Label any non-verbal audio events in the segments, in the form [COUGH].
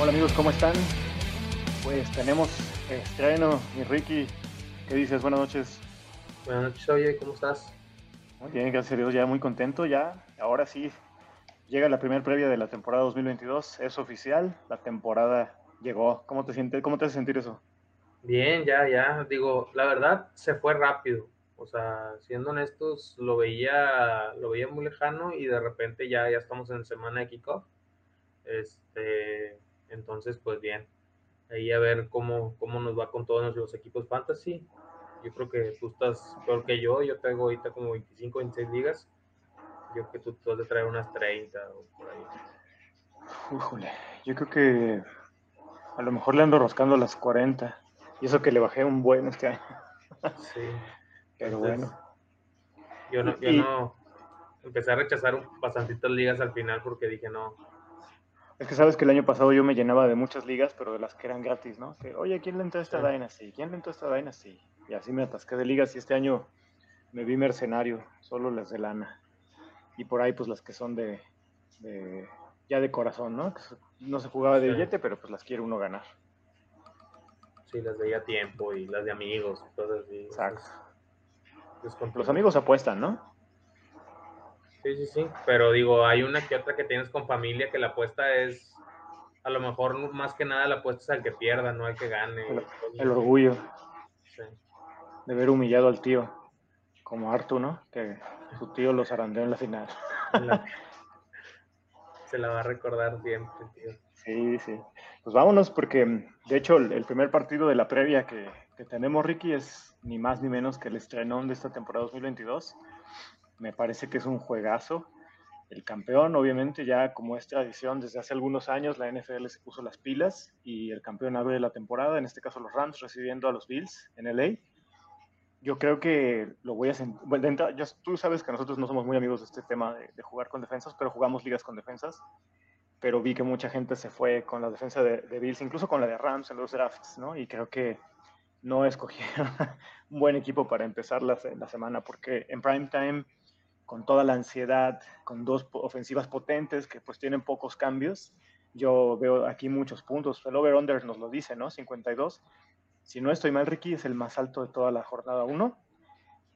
Hola amigos, ¿cómo están? Pues tenemos estreno, mi Ricky. ¿Qué dices? Buenas noches. Buenas noches, oye, ¿cómo estás? Muy bien, gracias a Dios, ya muy contento. Ya, ahora sí, llega la primera previa de la temporada 2022. Es oficial, la temporada llegó. ¿Cómo te sientes? ¿Cómo te hace sentir eso? Bien, ya, ya. Digo, la verdad, se fue rápido. O sea, siendo honestos, lo veía, lo veía muy lejano y de repente ya, ya estamos en semana de kickoff. Este, entonces, pues bien. Ahí a ver cómo, cómo nos va con todos nuestros equipos fantasy. Yo creo que tú estás peor que yo. Yo tengo ahorita como 25, 26 ligas. Yo creo que tú, has de traer unas 30 o por ahí. Híjole, yo creo que a lo mejor le ando rascando las 40. Y eso que le bajé un buen este año. Sí. Pero Entonces, bueno. Yo no, yo Y- no empecé a rechazar un- bastantitas ligas al final porque dije no. Es que sabes que el año pasado yo me llenaba de muchas ligas, pero de las que eran gratis, ¿no? Que, oye, ¿quién le entró a esta Sí. Dynasty? ¿Quién le entró a esta Dynasty? Y así me atasqué de ligas y este año me vi mercenario, solo las de lana. Y por ahí, pues las que son de, de- ya de corazón, ¿no? No se jugaba de Sí. billete, pero pues las quiere uno ganar. Sí, las veía a tiempo y las de amigos y cosas así. Exacto. Los amigos apuestan, ¿no? Sí, sí, sí. Pero digo, hay una que otra que tienes con familia que la apuesta es, a lo mejor más que nada la apuesta es al que pierda, no al que gane. El, orgullo Sí. de ver humillado al tío, como Artu, ¿no? Que su tío los zarandeó en la final. La- Se la va a recordar siempre, tío. Sí, sí. Pues vámonos porque de hecho el, el primer partido de la previa que, que tenemos, Ricky, es ni más ni menos que el estrenón de esta temporada 2022. Me parece que es un juegazo. El campeón, obviamente, ya como es tradición, desde hace algunos años la NFL se puso las pilas y el campeón abre la temporada, en este caso los Rams recibiendo a los Bills en LA. Yo creo que lo voy a sentir. Tú sabes que nosotros no somos muy amigos de este tema de, jugar con defensas, pero jugamos ligas con defensas pero vi que mucha gente se fue con la defensa de, Bills, incluso con la de Rams en los drafts, ¿no? Y creo que no escogieron [LAUGHS] un buen equipo para empezar la, la semana, porque en prime time, con toda la ansiedad, con dos ofensivas potentes que pues tienen pocos cambios, yo veo aquí muchos puntos. El over-under nos lo dice, ¿no? 52. Si no estoy mal, Ricky, es el más alto de toda la jornada 1.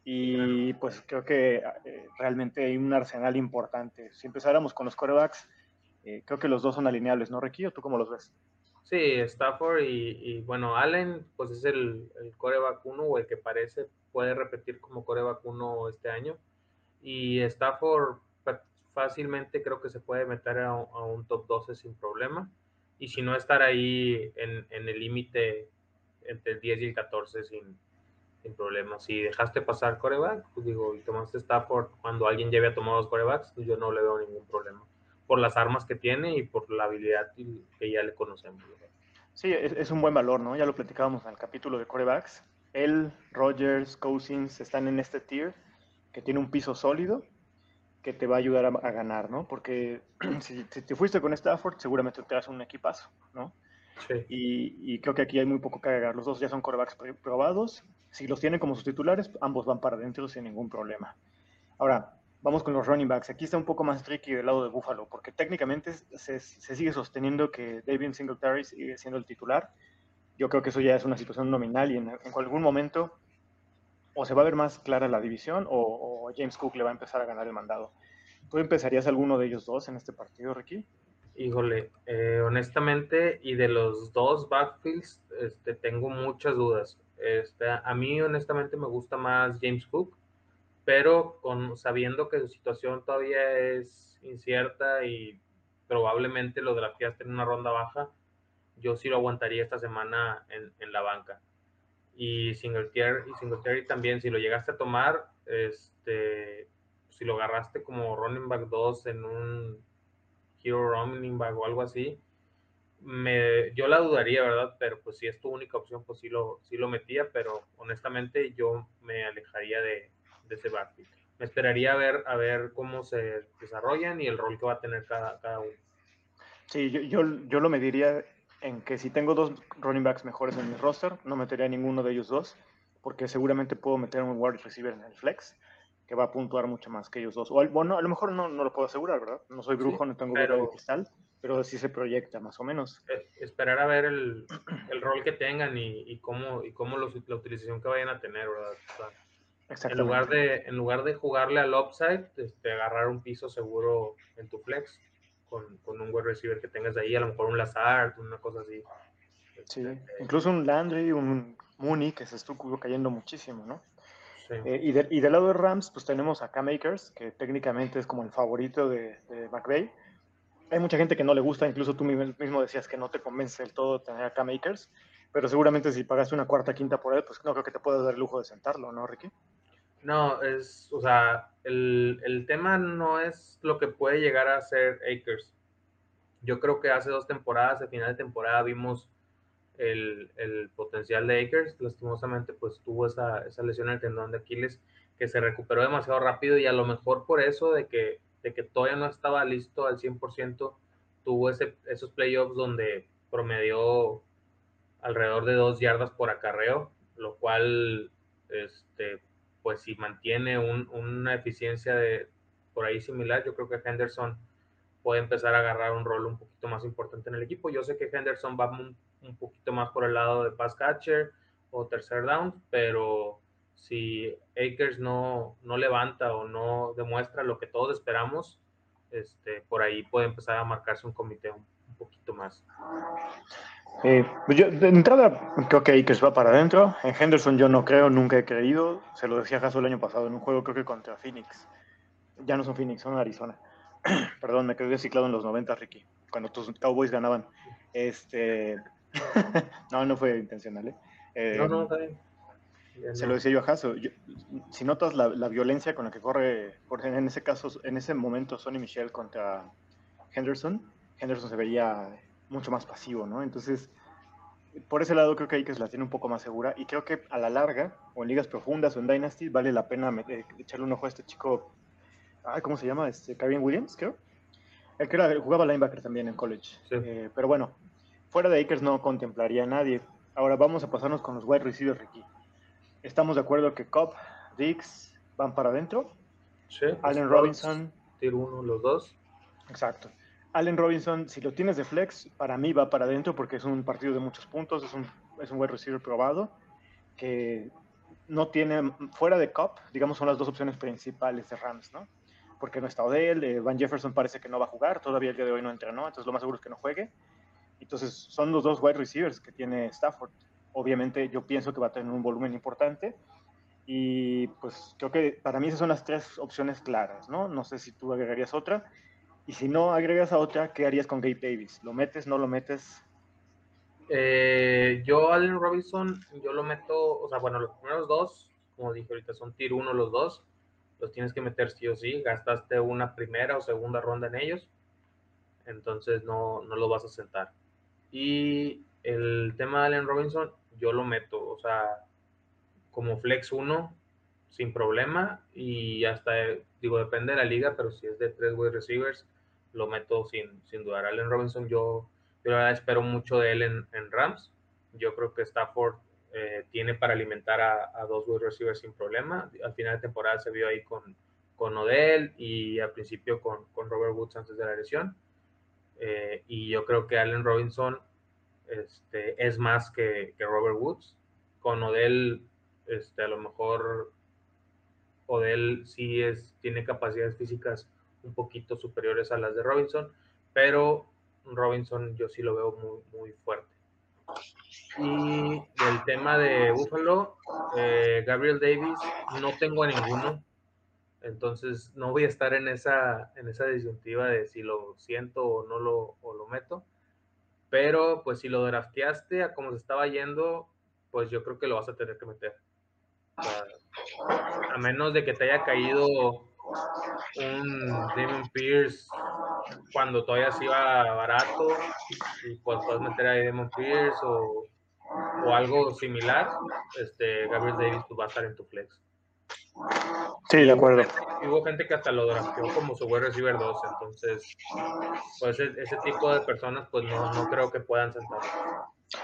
Y pues creo que eh, realmente hay un arsenal importante. Si empezáramos con los corebacks, eh, creo que los dos son alineables, ¿no, Ricky? ¿O tú cómo los ves? Sí, Stafford y, y, bueno, Allen, pues es el, el coreback 1 o el que parece puede repetir como coreback 1 este año. Y Stafford fácilmente creo que se puede meter a, a un top 12 sin problema. Y si no, estar ahí en, en el límite entre el 10 y el 14 sin, sin problema. Si dejaste pasar coreback, pues digo, y tomaste Stafford cuando alguien ya había tomado los corebacks, pues yo no le veo ningún problema. Por las armas que tiene y por la habilidad que ya le conocemos. Sí, es, es un buen valor, ¿no? Ya lo platicábamos en el capítulo de corebacks. Él, Rogers, Cousins están en este tier que tiene un piso sólido que te va a ayudar a, a ganar, ¿no? Porque [CLEARS THROAT] si, si te fuiste con Stafford, seguramente te das un equipazo, ¿no? Sí. Y, y creo que aquí hay muy poco que agregar. Los dos ya son corebacks pr- probados. Si los tienen como sus titulares, ambos van para adentro sin ningún problema. Ahora, vamos con los running backs. Aquí está un poco más tricky del lado de Buffalo, porque técnicamente se, se sigue sosteniendo que David Singletary sigue siendo el titular. Yo creo que eso ya es una situación nominal y en, en algún momento o se va a ver más clara la división o, James Cook le va a empezar a ganar el mandado. ¿Tú empezarías alguno de ellos dos en este partido, Ricky? Híjole, eh, honestamente, y de los dos backfields, este, tengo muchas dudas. Este, a mí, honestamente, me gusta más James Cook, pero con, sabiendo que su situación todavía es incierta y probablemente lo drafteaste en una ronda baja, yo sí lo aguantaría esta semana en la banca. Y Singletary, y Singletary también, si lo llegaste a tomar, este, si lo agarraste como running back 2 en un Hero Running Back o algo así, me, yo la dudaría, ¿verdad? Pero pues si es tu única opción, pues sí lo, sí lo metía, pero honestamente yo me alejaría de, de ese backfield. Me esperaría a ver, a ver cómo se desarrollan y el rol que va a tener cada, cada uno. Sí, yo, yo, yo lo mediría en que si tengo dos running backs mejores en mi roster, no metería ninguno de ellos dos, porque seguramente puedo meter un wide receiver en el flex que va a puntuar mucho más que ellos dos. O bueno, a lo mejor no, no lo puedo asegurar, ¿verdad? No soy brujo, Sí, no tengo pero- de cristal. pero sí se proyecta más o menos. Esperar a ver el, el rol que tengan y, y cómo, y cómo los, la utilización que vayan a tener, ¿verdad? en, lugar de, en lugar de jugarle al upside, este, agarrar un piso seguro en tu flex con, con un wide receiver que tengas ahí, a lo mejor un Lazard, una cosa así. Sí, este, incluso un Landry, un Mooney, que se estuvo cayendo muchísimo, ¿no? Eh, y, y, del lado de Rams, pues tenemos a Cam Akers, que técnicamente es como el favorito de, de McVay. Hay mucha gente que no le gusta, incluso tú mismo decías que no te convence del todo tener a Cam Akers, pero seguramente si pagaste una cuarta, quinta por él, pues no creo que te puedas dar el lujo de sentarlo, ¿no, Ricky? No, es, o sea, el, el tema no es lo que puede llegar a ser Akers. Yo creo que hace dos temporadas, a final de temporada, vimos el, el, potencial de Akers. Lastimosamente, pues tuvo esa, esa, lesión en el tendón de Aquiles que se recuperó demasiado rápido y a lo mejor por eso de que, de que todavía no estaba listo al 100%, tuvo ese, esos playoffs donde promedió alrededor de dos yardas por acarreo, lo cual, este, pues si mantiene un, una eficiencia de por ahí similar, yo creo que Henderson puede empezar a agarrar un rol un poquito más importante en el equipo. Yo sé que Henderson va un poquito más por el lado de pass catcher o tercer down, pero si Akers no, no levanta o no demuestra lo que todos esperamos, este, por ahí puede empezar a marcarse un comité un, poquito más. Eh, pues yo, de entrada, creo que Akers va para adentro. En Henderson yo no creo, nunca he creído. Se lo decía Jaso el año pasado en un juego, creo que contra Phoenix. Ya no son Phoenix, son Arizona. [CLEARS THROAT] Perdón, me quedé ciclado en los 90, Ricky, cuando tus Cowboys ganaban. Este, [LAUGHS] no, no fue intencional. ¿eh? no, no, está bien. Se lo decía yo a Jaso. si notas la, la, violencia con la que corre, por en ese caso, en ese momento, Sonny Michel contra Henderson, Henderson se veía mucho más pasivo, ¿no? Entonces, por ese lado creo que Aikes la tiene un poco más segura y creo que a la larga, o en ligas profundas o en Dynasty, vale la pena echarle un ojo a este chico, ¿cómo se llama? Este, Kevin Williams, creo. El que era, jugaba linebacker también en college. Eh, pero bueno, fuera de Akers no contemplaría a nadie. Ahora vamos a pasarnos con los wide receivers, Ricky. Estamos de acuerdo que Cobb, Dix van para adentro. Sí. Allen Robinson. Tier uno, los dos. Exacto. Allen Robinson, si lo tienes de flex, para mí va para adentro porque es un partido de muchos puntos, es un, es un wide receiver probado que no tiene, fuera de Cobb, digamos, son las dos opciones principales de Rams, ¿no? Porque no está Odell, eh, Van Jefferson parece que no va a jugar, todavía el día de hoy no entrenó, entonces lo más seguro es que no juegue. Entonces, son los dos wide receivers que tiene Stafford. Obviamente, yo pienso que va a tener un volumen importante. Y pues creo que para mí esas son las tres opciones claras, ¿no? No sé si tú agregarías otra. Y si no agregas a otra, ¿qué harías con Gabe Davis? ¿Lo metes, no lo metes? Eh, yo, Allen Robinson, yo lo meto, o sea, bueno, los primeros dos, como dije ahorita, son tier uno los dos. Los tienes que meter sí o sí. Gastaste una primera o segunda ronda en ellos. Entonces no, no lo vas a sentar. Y el tema de Allen Robinson, yo lo meto, o sea, como flex 1, sin problema. Y hasta, digo, depende de la liga, pero si es de tres wide receivers, lo meto sin, sin dudar. Allen Robinson, yo, yo la verdad espero mucho de él en, en Rams. Yo creo que Stafford eh, tiene para alimentar a, a, dos wide receivers sin problema. Al final de temporada se vio ahí con, con Odell y al principio con, con Robert Woods antes de la lesión. Eh, y yo creo que Allen Robinson este, es más que, que, Robert Woods. Con Odell, este, a lo mejor Odell sí es, tiene capacidades físicas un poquito superiores a las de Robinson, pero Robinson yo sí lo veo muy, muy fuerte. Y el tema de Buffalo, eh, Gabriel Davis, no tengo a ninguno. Entonces no voy a estar en esa, en esa disyuntiva de si lo siento o no lo, lo meto. Pero pues si lo drafteaste a como se estaba yendo, pues yo creo que lo vas a tener que meter. a menos de que te haya caído un Damon Pierce cuando todavía se iba barato y pues puedes meter a Damon Pierce o, o algo similar, este, Gabriel Davis pues, va a estar en tu flex. Sí, de acuerdo. Hubo gente que hasta lo drafteó como su wide receiver 2, entonces, pues ese, ese, tipo de personas, pues no, no creo que puedan sentar.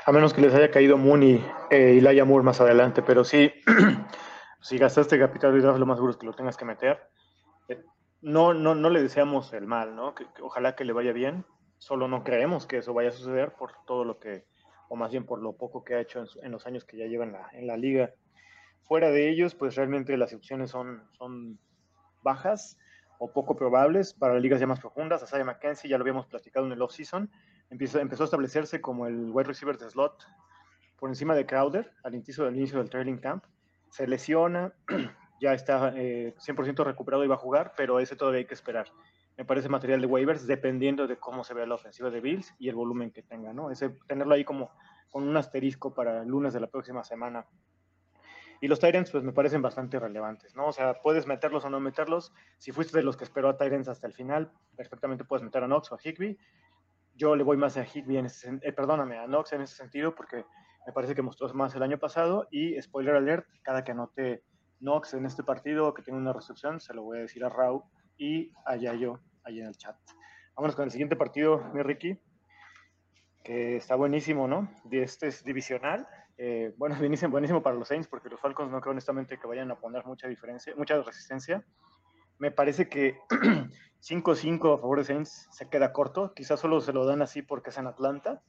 A menos que les haya caído Mooney eh, y Laia Moore más adelante, pero sí, [CLEARS THROAT] si gastaste capital de draft, lo más seguro es que lo tengas que meter. No, no, no le deseamos el mal, ¿no? Ojalá que le vaya bien. solo no creemos que eso vaya a suceder por todo lo que, o más bien por lo poco que ha hecho en, los años que ya lleva en la, en la, liga. Fuera de ellos, pues realmente las opciones son, son bajas o poco probables para ligas ya más profundas. Asaya McKenzie, ya lo habíamos platicado en el off-season, empezó, empezó a establecerse como el wide receiver de slot por encima de Crowder al inicio del inicio del trailing camp. Se lesiona, [CLEARS THROAT] ya está 100% eh, recuperado y va a jugar, pero ese todavía hay que esperar. Me parece material de waivers dependiendo de cómo se vea la ofensiva de Bills y el volumen que tenga, ¿no? Ese, tenerlo ahí como con un asterisco para el lunes de la próxima semana. Y los Tyrants, pues me parecen bastante relevantes, ¿no? O sea, puedes meterlos o no meterlos. Si fuiste de los que esperó a Tyrants hasta el final, perfectamente puedes meter a Knox o a Higby. Yo le voy más a Higby en eh, perdóname, a Knox en ese sentido, porque me parece que mostró más el año pasado. Y spoiler alert, cada que anote Knox en este partido que tiene una recepción, se lo voy a decir a Rau y a Yayo ahí en el chat. Vámonos con el siguiente partido, mi Ricky, que está buenísimo, ¿no? Este es divisional. Eh, bueno, [LAUGHS] buenísimo, buenísimo para los Saints, porque los Falcons no creo honestamente que vayan a poner mucha diferencia, mucha resistencia. Me parece que [CLEARS THROAT] 5-5 a favor de Saints se queda corto. Quizás solo se lo dan así porque es en Atlanta.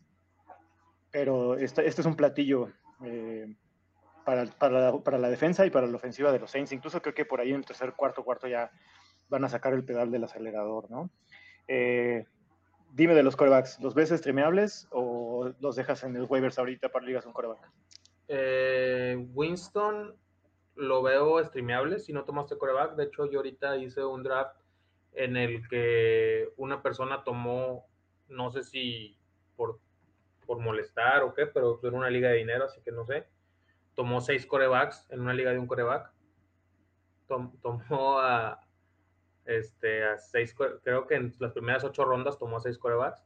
Pero este, este es un platillo eh, para, para, para, la defensa y para la ofensiva de los Saints. Incluso creo que por ahí en el tercer, cuarto, cuarto ya van a sacar el pedal del acelerador, ¿no? Eh, dime de los corebacks, ¿los ves streameables o los dejas en el waivers ahorita para ligas un coreback? Eh, Winston lo veo streameable si no tomaste coreback. De hecho, yo ahorita hice un draft en el que una persona tomó, no sé si por, por molestar o qué, pero era una liga de dinero, así que no sé tomó seis corebacks en una liga de un coreback. tomó a, este, a seis, creo que en las primeras ocho rondas tomó a seis corebacks.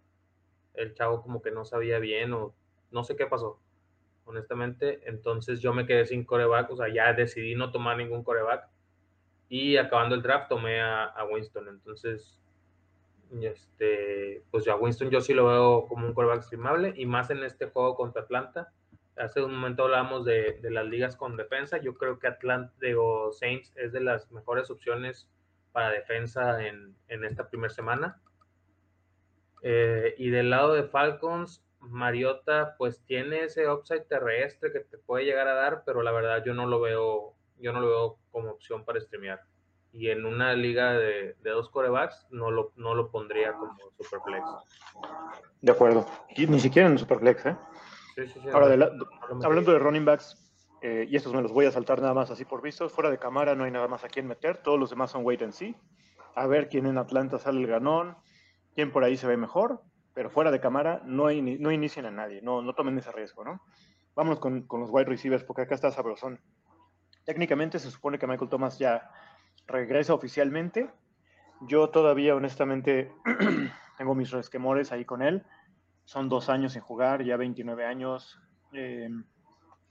El chavo como que no sabía bien o no sé qué pasó, honestamente. Entonces yo me quedé sin coreback, o sea, ya decidí no tomar ningún coreback. Y acabando el draft tomé a, a Winston. Entonces, este, pues ya Winston yo sí lo veo como un coreback streamable y más en este juego contra Atlanta hace un momento hablábamos de, las ligas con defensa. Yo creo que Atlanta o Saints es de las mejores opciones para defensa en, esta primera semana. Eh, y del lado de Falcons, Mariota pues tiene ese upside terrestre que te puede llegar a dar, pero la verdad yo no lo veo, yo no lo veo como opción para streamear. Y en una liga de, dos corebacks no lo, no lo pondría como superflex. De acuerdo. Ni siquiera en superflex, ¿eh? Ahora, hablando de running backs, eh, y estos me los voy a saltar nada más así por visto, fuera de cámara no hay nada más a quien meter, todos los demás son wait and see, a ver quién en Atlanta sale el ganón, quién por ahí se ve mejor, pero fuera de cámara no, hay, no inician a nadie, no, no tomen ese riesgo, ¿no? Vámonos con, con los wide receivers, porque acá está sabrosón. Técnicamente se supone que Michael Thomas ya regresa oficialmente. Yo todavía, honestamente, [CLEARS THROAT] tengo mis resquemores ahí con él son dos años sin jugar, ya 29 años. Eh,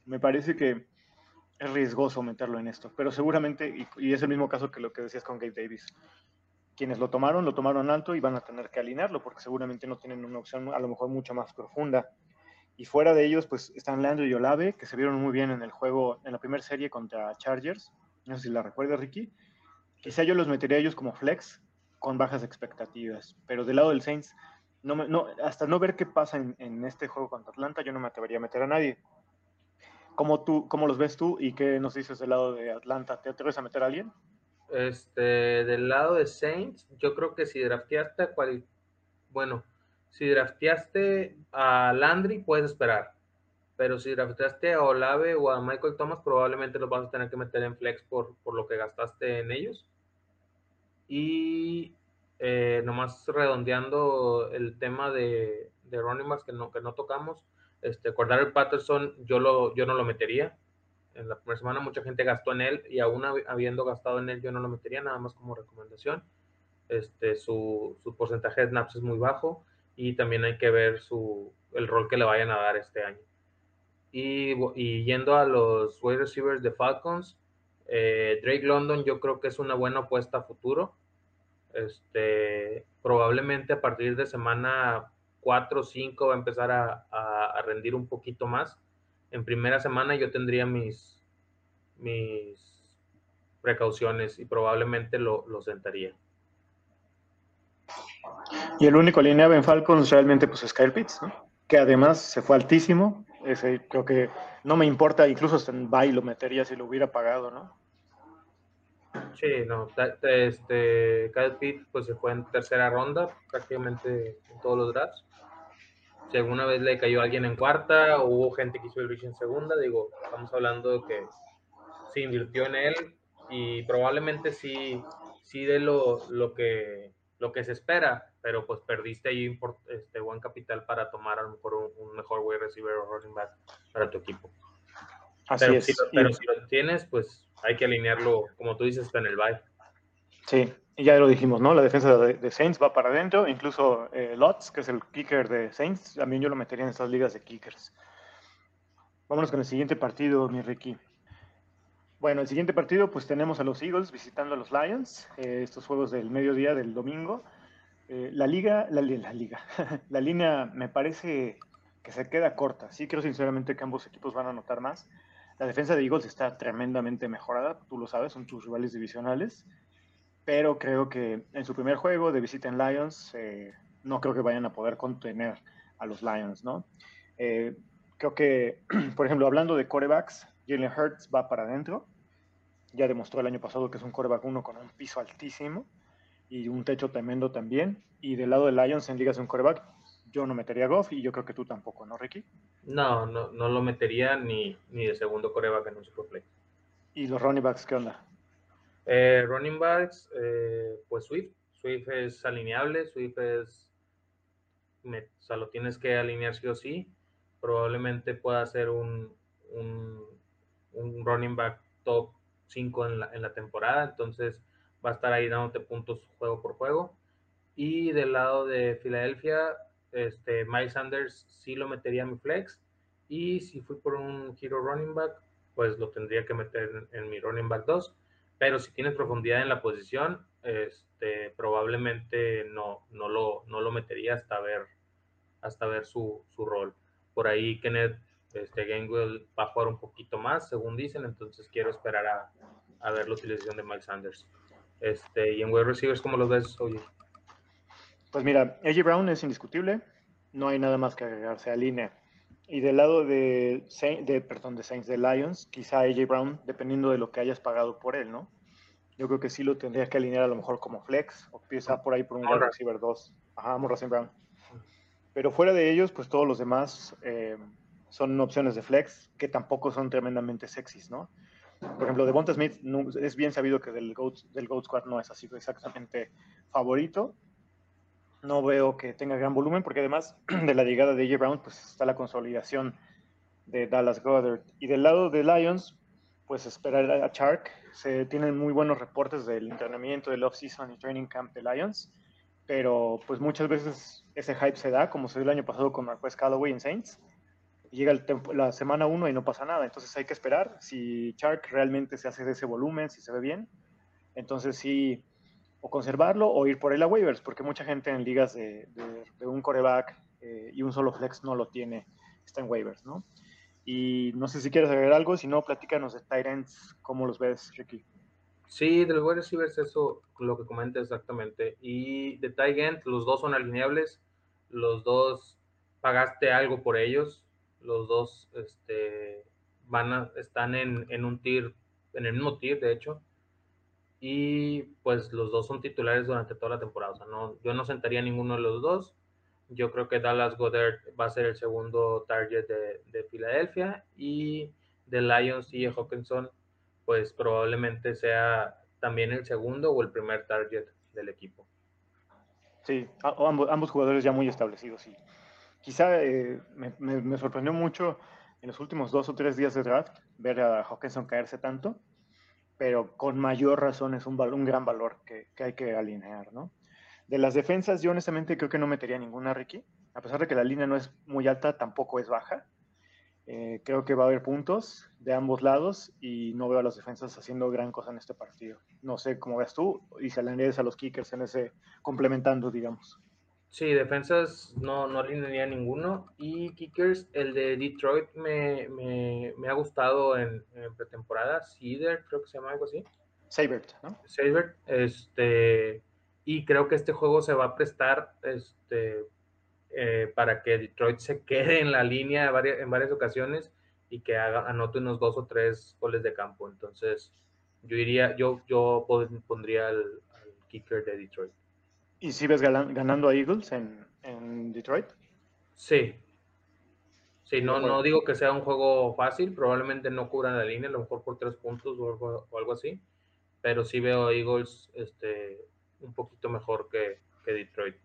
me parece que es riesgoso meterlo en esto, pero seguramente, y, es el mismo caso que lo que decías con Gabe Davis, quienes lo tomaron, lo tomaron alto y van a tener que alinearlo porque seguramente no tienen una opción a lo mejor mucho más profunda. Y fuera de ellos, pues están Landry y Olave, que se vieron muy bien en el juego, en la primera serie contra Chargers. No sé si la recuerda, Ricky. Quizá yo los metería a ellos como flex con bajas expectativas, pero del lado del Saints, no, hasta no ver qué pasa en, este juego contra Atlanta, yo no me atrevería a meter a nadie. ¿Cómo, tú, ¿Cómo los ves tú y qué nos dices del lado de Atlanta? ¿Te atreves a meter a alguien? Este, del lado de Saints, yo creo que si drafteaste a cual, bueno, si drafteaste a Landry, puedes esperar. Pero si drafteaste a Olave o a Michael Thomas, probablemente los vas a tener que meter en flex por, por lo que gastaste en ellos. Y eh, nomás redondeando el tema de, de running que no, que no tocamos, este, el Patterson yo, lo, yo no lo metería. En la primera semana mucha gente gastó en él y aún habiendo gastado en él yo no lo metería, nada más como recomendación. Este, su, su porcentaje de snaps es muy bajo y también hay que ver su, el rol que le vayan a dar este año. Y, y yendo a los wide receivers de Falcons, eh, Drake London yo creo que es una buena apuesta a futuro. Este, probablemente a partir de semana 4 o 5 va a empezar a, rendir un poquito más. En primera semana yo tendría mis, mis precauciones y probablemente lo, lo sentaría. Y el único alineado en Falcons realmente pues es Kyle que además se fue altísimo. Creo que no me importa, incluso hasta en bye lo metería si lo hubiera pagado, ¿no? Sí, no, este, Kyle Pitt pues se fue en tercera ronda, prácticamente en todos los drafts. Si alguna vez le cayó alguien en cuarta o hubo gente que hizo el reach en segunda, digo, estamos hablando de que se invirtió en él y probablemente sí, sí de lo, lo, que, lo que se espera, pero pues perdiste ahí este, buen capital para tomar a lo mejor un, mejor wide receiver o running back para tu equipo. Así pero, es. Si pero si lo tienes, pues hay que alinearlo, como tú dices, en el bye. Sí, y ya lo dijimos, ¿no? La defensa de, Saints va para adentro, incluso eh, Lots, que es el kicker de Saints, también yo lo metería en estas ligas de kickers. Vámonos con el siguiente partido, mi Ricky. Bueno, el siguiente partido, pues tenemos a los Eagles visitando a los Lions, eh, estos juegos del mediodía del domingo. Eh, la liga, la, la liga, [LAUGHS] la línea me parece que se queda corta. Sí creo sinceramente que ambos equipos van a anotar más. La defensa de Eagles está tremendamente mejorada, tú lo sabes, son tus rivales divisionales, pero creo que en su primer juego de visita en Lions, eh, no creo que vayan a poder contener a los Lions, ¿no? Eh, creo que, [CLEARS THROAT] por ejemplo, hablando de corebacks, Jalen Hurts va para adentro, ya demostró el año pasado que es un coreback uno con un piso altísimo y un techo tremendo también, y del lado de Lions en ligas un coreback, yo no metería a Goff y yo creo que tú tampoco, ¿no, Ricky? No, no, no lo metería ni, ni de segundo coreback en un Superplay. ¿Y los running backs qué onda? Eh, running backs, eh, pues Swift. Swift es alineable, Swift es. o sea, lo tienes que alinear sí o sí. Probablemente pueda ser un, un, un running back top 5 en la, en la temporada. Entonces va a estar ahí dándote puntos juego por juego. Y del lado de Filadelfia, este, Miles Sanders sí lo metería en mi flex. Y si fui por un hero running back, pues lo tendría que meter en, mi running back 2. Pero si tienes profundidad en la posición, este, probablemente no, no, lo, no lo metería hasta ver, hasta ver su, su rol. Por ahí Kenneth este, Gainwell va a jugar un poquito más, según dicen, entonces quiero esperar a, a ver la utilización de Miles Sanders. Este, y en wide receivers, ¿cómo los ves, oye? Pues mira, AJ Brown es indiscutible, no hay nada más que agregarse a línea. Y del lado de, de, perdón, de Saints de Lions, quizá AJ Brown, dependiendo de lo que hayas pagado por él, ¿no? Yo creo que sí lo tendrías que alinear a lo mejor como flex, o quizá por ahí por un wide receiver 2. Ajá, Morrison Brown. Pero fuera de ellos, pues todos los demás eh, son opciones de flex que tampoco son tremendamente sexys, ¿no? Por ejemplo, Devonta Smith es bien sabido que del Goat, del Goat Squad no es así exactamente favorito, no veo que tenga gran volumen, porque además [CLEARS THROAT] de la llegada de AJ Brown, pues está la consolidación de Dallas Goddard. Y del lado de Lions, pues esperar a Chark. Se tienen muy buenos reportes del entrenamiento, del off-season y training camp de Lions, pero pues muchas veces ese hype se da, como se dio el año pasado con Marquez Callaway en Saints. llega la semana 1 y no pasa nada, entonces hay que esperar si Chark realmente se hace de ese volumen, si se ve bien. Entonces sí, o conservarlo o ir por él a waivers, porque mucha gente en ligas de, un coreback eh, y un solo flex no lo tiene, está en waivers, ¿no? Y no sé si quieres agregar algo, si no, platícanos de Tyrants, ¿cómo los ves, Ricky? Sí, de los wide receivers, eso lo que comenta exactamente. Y de Tyrant, los dos son alineables, los dos pagaste algo por ellos, los dos este, van a, están en, en un tier, en el mismo tier, de hecho y pues los dos son titulares durante toda la temporada. O sea, no, yo no sentaría ninguno de los dos. Yo creo que Dallas Goddard va a ser el segundo target de, de Filadelfia y de Lions y Hawkinson, pues probablemente sea también el segundo o el primer target del equipo. Sí, ambos, jugadores ya muy establecidos. Y quizá eh, me, me, sorprendió mucho en los últimos dos o tres días de draft ver a Hawkinson caerse tanto pero con mayor razón es un, gran valor que, que, hay que alinear, ¿no? De las defensas, yo honestamente creo que no metería ninguna, Ricky. A pesar de que la línea no es muy alta, tampoco es baja. Eh, creo que va a haber puntos de ambos lados y no veo a las defensas haciendo gran cosa en este partido. No sé cómo ves tú y si alineas a los kickers en ese complementando, digamos. Sí, defensas no, no alinearía ninguno. Y kickers, el de Detroit me, me, me ha gustado en, pretemporada. Cedar, creo que se llama algo así. Sabert, ¿no? Sabert, este, y creo que este juego se va a prestar este, eh, para que Detroit se quede en la línea en varias ocasiones y que haga, anote unos dos o tres goles de campo. Entonces, yo iría, yo, yo pondría al, kicker de Detroit. ¿Y si ves ganando a Eagles en, en Detroit? Sí. Sí, no, no digo que sea un juego fácil, probablemente no cubran la línea, a lo mejor por tres puntos o algo, así, pero sí veo a Eagles este, un poquito mejor que, que Detroit.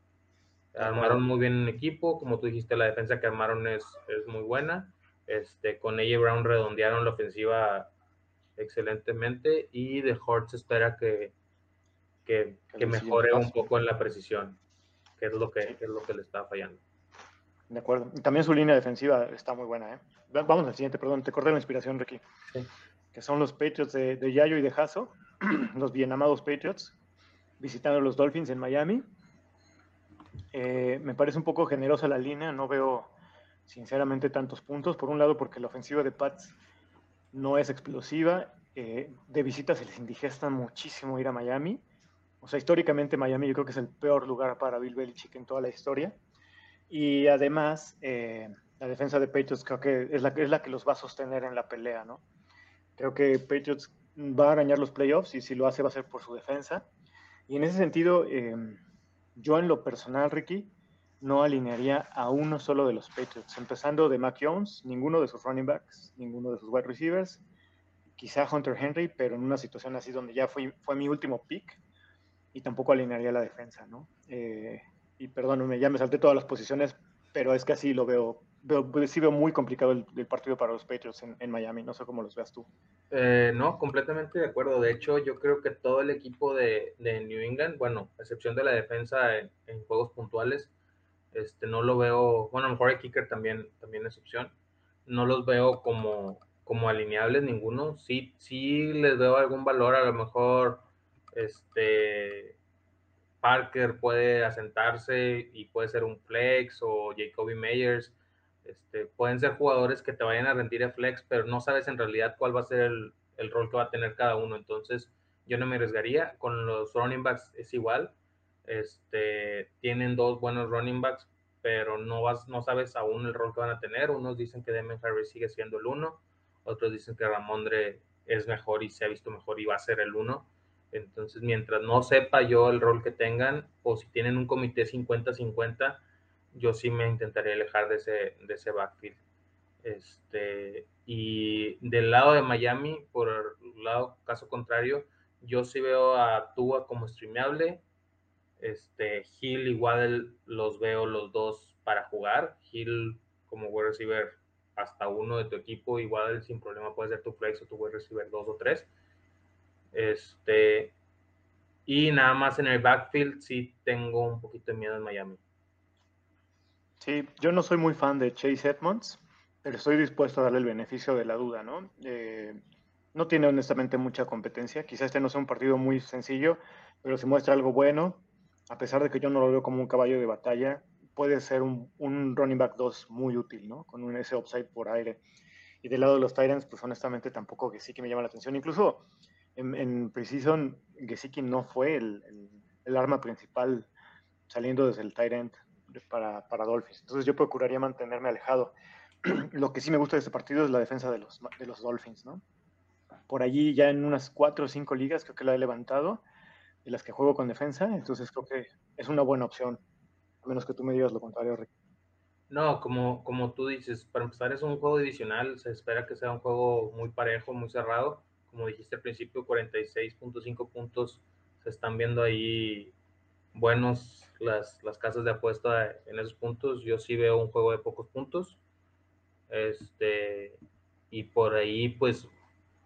Armaron muy bien un equipo, como tú dijiste, la defensa que armaron es, es muy buena. Este, con AJ Brown redondearon la ofensiva excelentemente y de Hort se espera que, que, mejore un poco en la precisión, que es lo que, es lo que le está fallando. De acuerdo. Y también su línea defensiva está muy buena. ¿eh? Vamos al siguiente, perdón, te corté la inspiración, Ricky. Que son los Patriots de, de Yayo y de Hasso, [CLEARS THROAT] los bien amados Patriots, visitando a los Dolphins en Miami. Eh, me parece un poco generosa la línea, no veo sinceramente tantos puntos. Por un lado, porque la ofensiva de Pats no es explosiva. Eh, de visita se les indigesta muchísimo ir a Miami. O sea, históricamente Miami yo creo que es el peor lugar para Bill Belichick en toda la historia. Y además, eh, la defensa de Patriots creo que es la, es la que los va a sostener en la pelea, ¿no? Creo que Patriots va a arañar los playoffs y si lo hace va a ser por su defensa. Y en ese sentido, eh, yo en lo personal, Ricky, no alinearía a uno solo de los Patriots, empezando de Mac Jones, ninguno de sus running backs, ninguno de sus wide receivers, quizá Hunter Henry, pero en una situación así donde ya fue, fue mi último pick y tampoco alinearía la defensa, ¿no? Eh, y perdóname, ya me salté todas las posiciones, pero es que así lo veo. veo sí veo muy complicado el, partido para los Patriots en, Miami, no sé cómo los veas tú. Eh, no, completamente de acuerdo. De hecho, yo creo que todo el equipo de, New England, bueno, a excepción de la defensa en juegos puntuales, este, no lo veo, bueno, a lo mejor el kicker también, también es. No los veo como, como alineables ninguno. Sí, sí les veo algún valor, a lo mejor este Parker puede asentarse y puede ser un flex o Jacoby Meyers. Este, pueden ser jugadores que te vayan a rendir a flex, pero no sabes en realidad cuál va a ser el, rol que va a tener cada uno. Entonces, yo no me arriesgaría. Con los running backs es igual. Este, tienen dos buenos running backs, pero no, vas, no sabes aún el rol que van a tener. Unos dicen que Demen Harris sigue siendo el uno, otros dicen que Ramondre es mejor y se ha visto mejor y va a ser el uno. Entonces, mientras no sepa yo el rol que tengan, o si tienen un comité 50-50, yo sí me intentaré alejar de ese, de ese backfield. Este, y del lado de Miami, por el lado caso contrario, yo sí veo a Tua como streameable, este, Hill igual los veo los dos para jugar. Hill como wide receiver hasta uno de tu equipo, igual sin problema puede ser tu flex o tu wide receiver dos o tres. Este, y nada más en el backfield sí tengo un poquito de miedo en Miami. Sí, yo no soy muy fan de Chase Edmonds, pero estoy dispuesto a darle el beneficio de la duda, ¿no? Eh, no tiene honestamente mucha competencia. Quizás este no sea un partido muy sencillo, pero si muestra algo bueno, a pesar de que yo no lo veo como un caballo de batalla, puede ser un, running back 2 muy útil, ¿no? Con un, ese upside por aire. Y del lado de los Titans, pues honestamente tampoco que sí que me llama la atención. Incluso en, en Precision, Gesicki no fue el, arma principal saliendo desde el Tyrant para, para Dolphins. Entonces yo procuraría mantenerme alejado. [CLEARS THROAT] Lo que sí me gusta de este partido es la defensa de los, de los Dolphins, ¿no? Por allí ya en unas cuatro o cinco ligas creo que la he levantado de las que juego con defensa, entonces creo que es una buena opción, a menos que tú me digas lo contrario, Rick. No, como, como tú dices, para empezar es un juego divisional, se espera que sea un juego muy parejo, muy cerrado. Como dijiste al principio, 46.5 puntos se están viendo ahí buenos las, las casas de apuesta en esos puntos. Yo sí veo un juego de pocos puntos. Este, y por ahí, pues,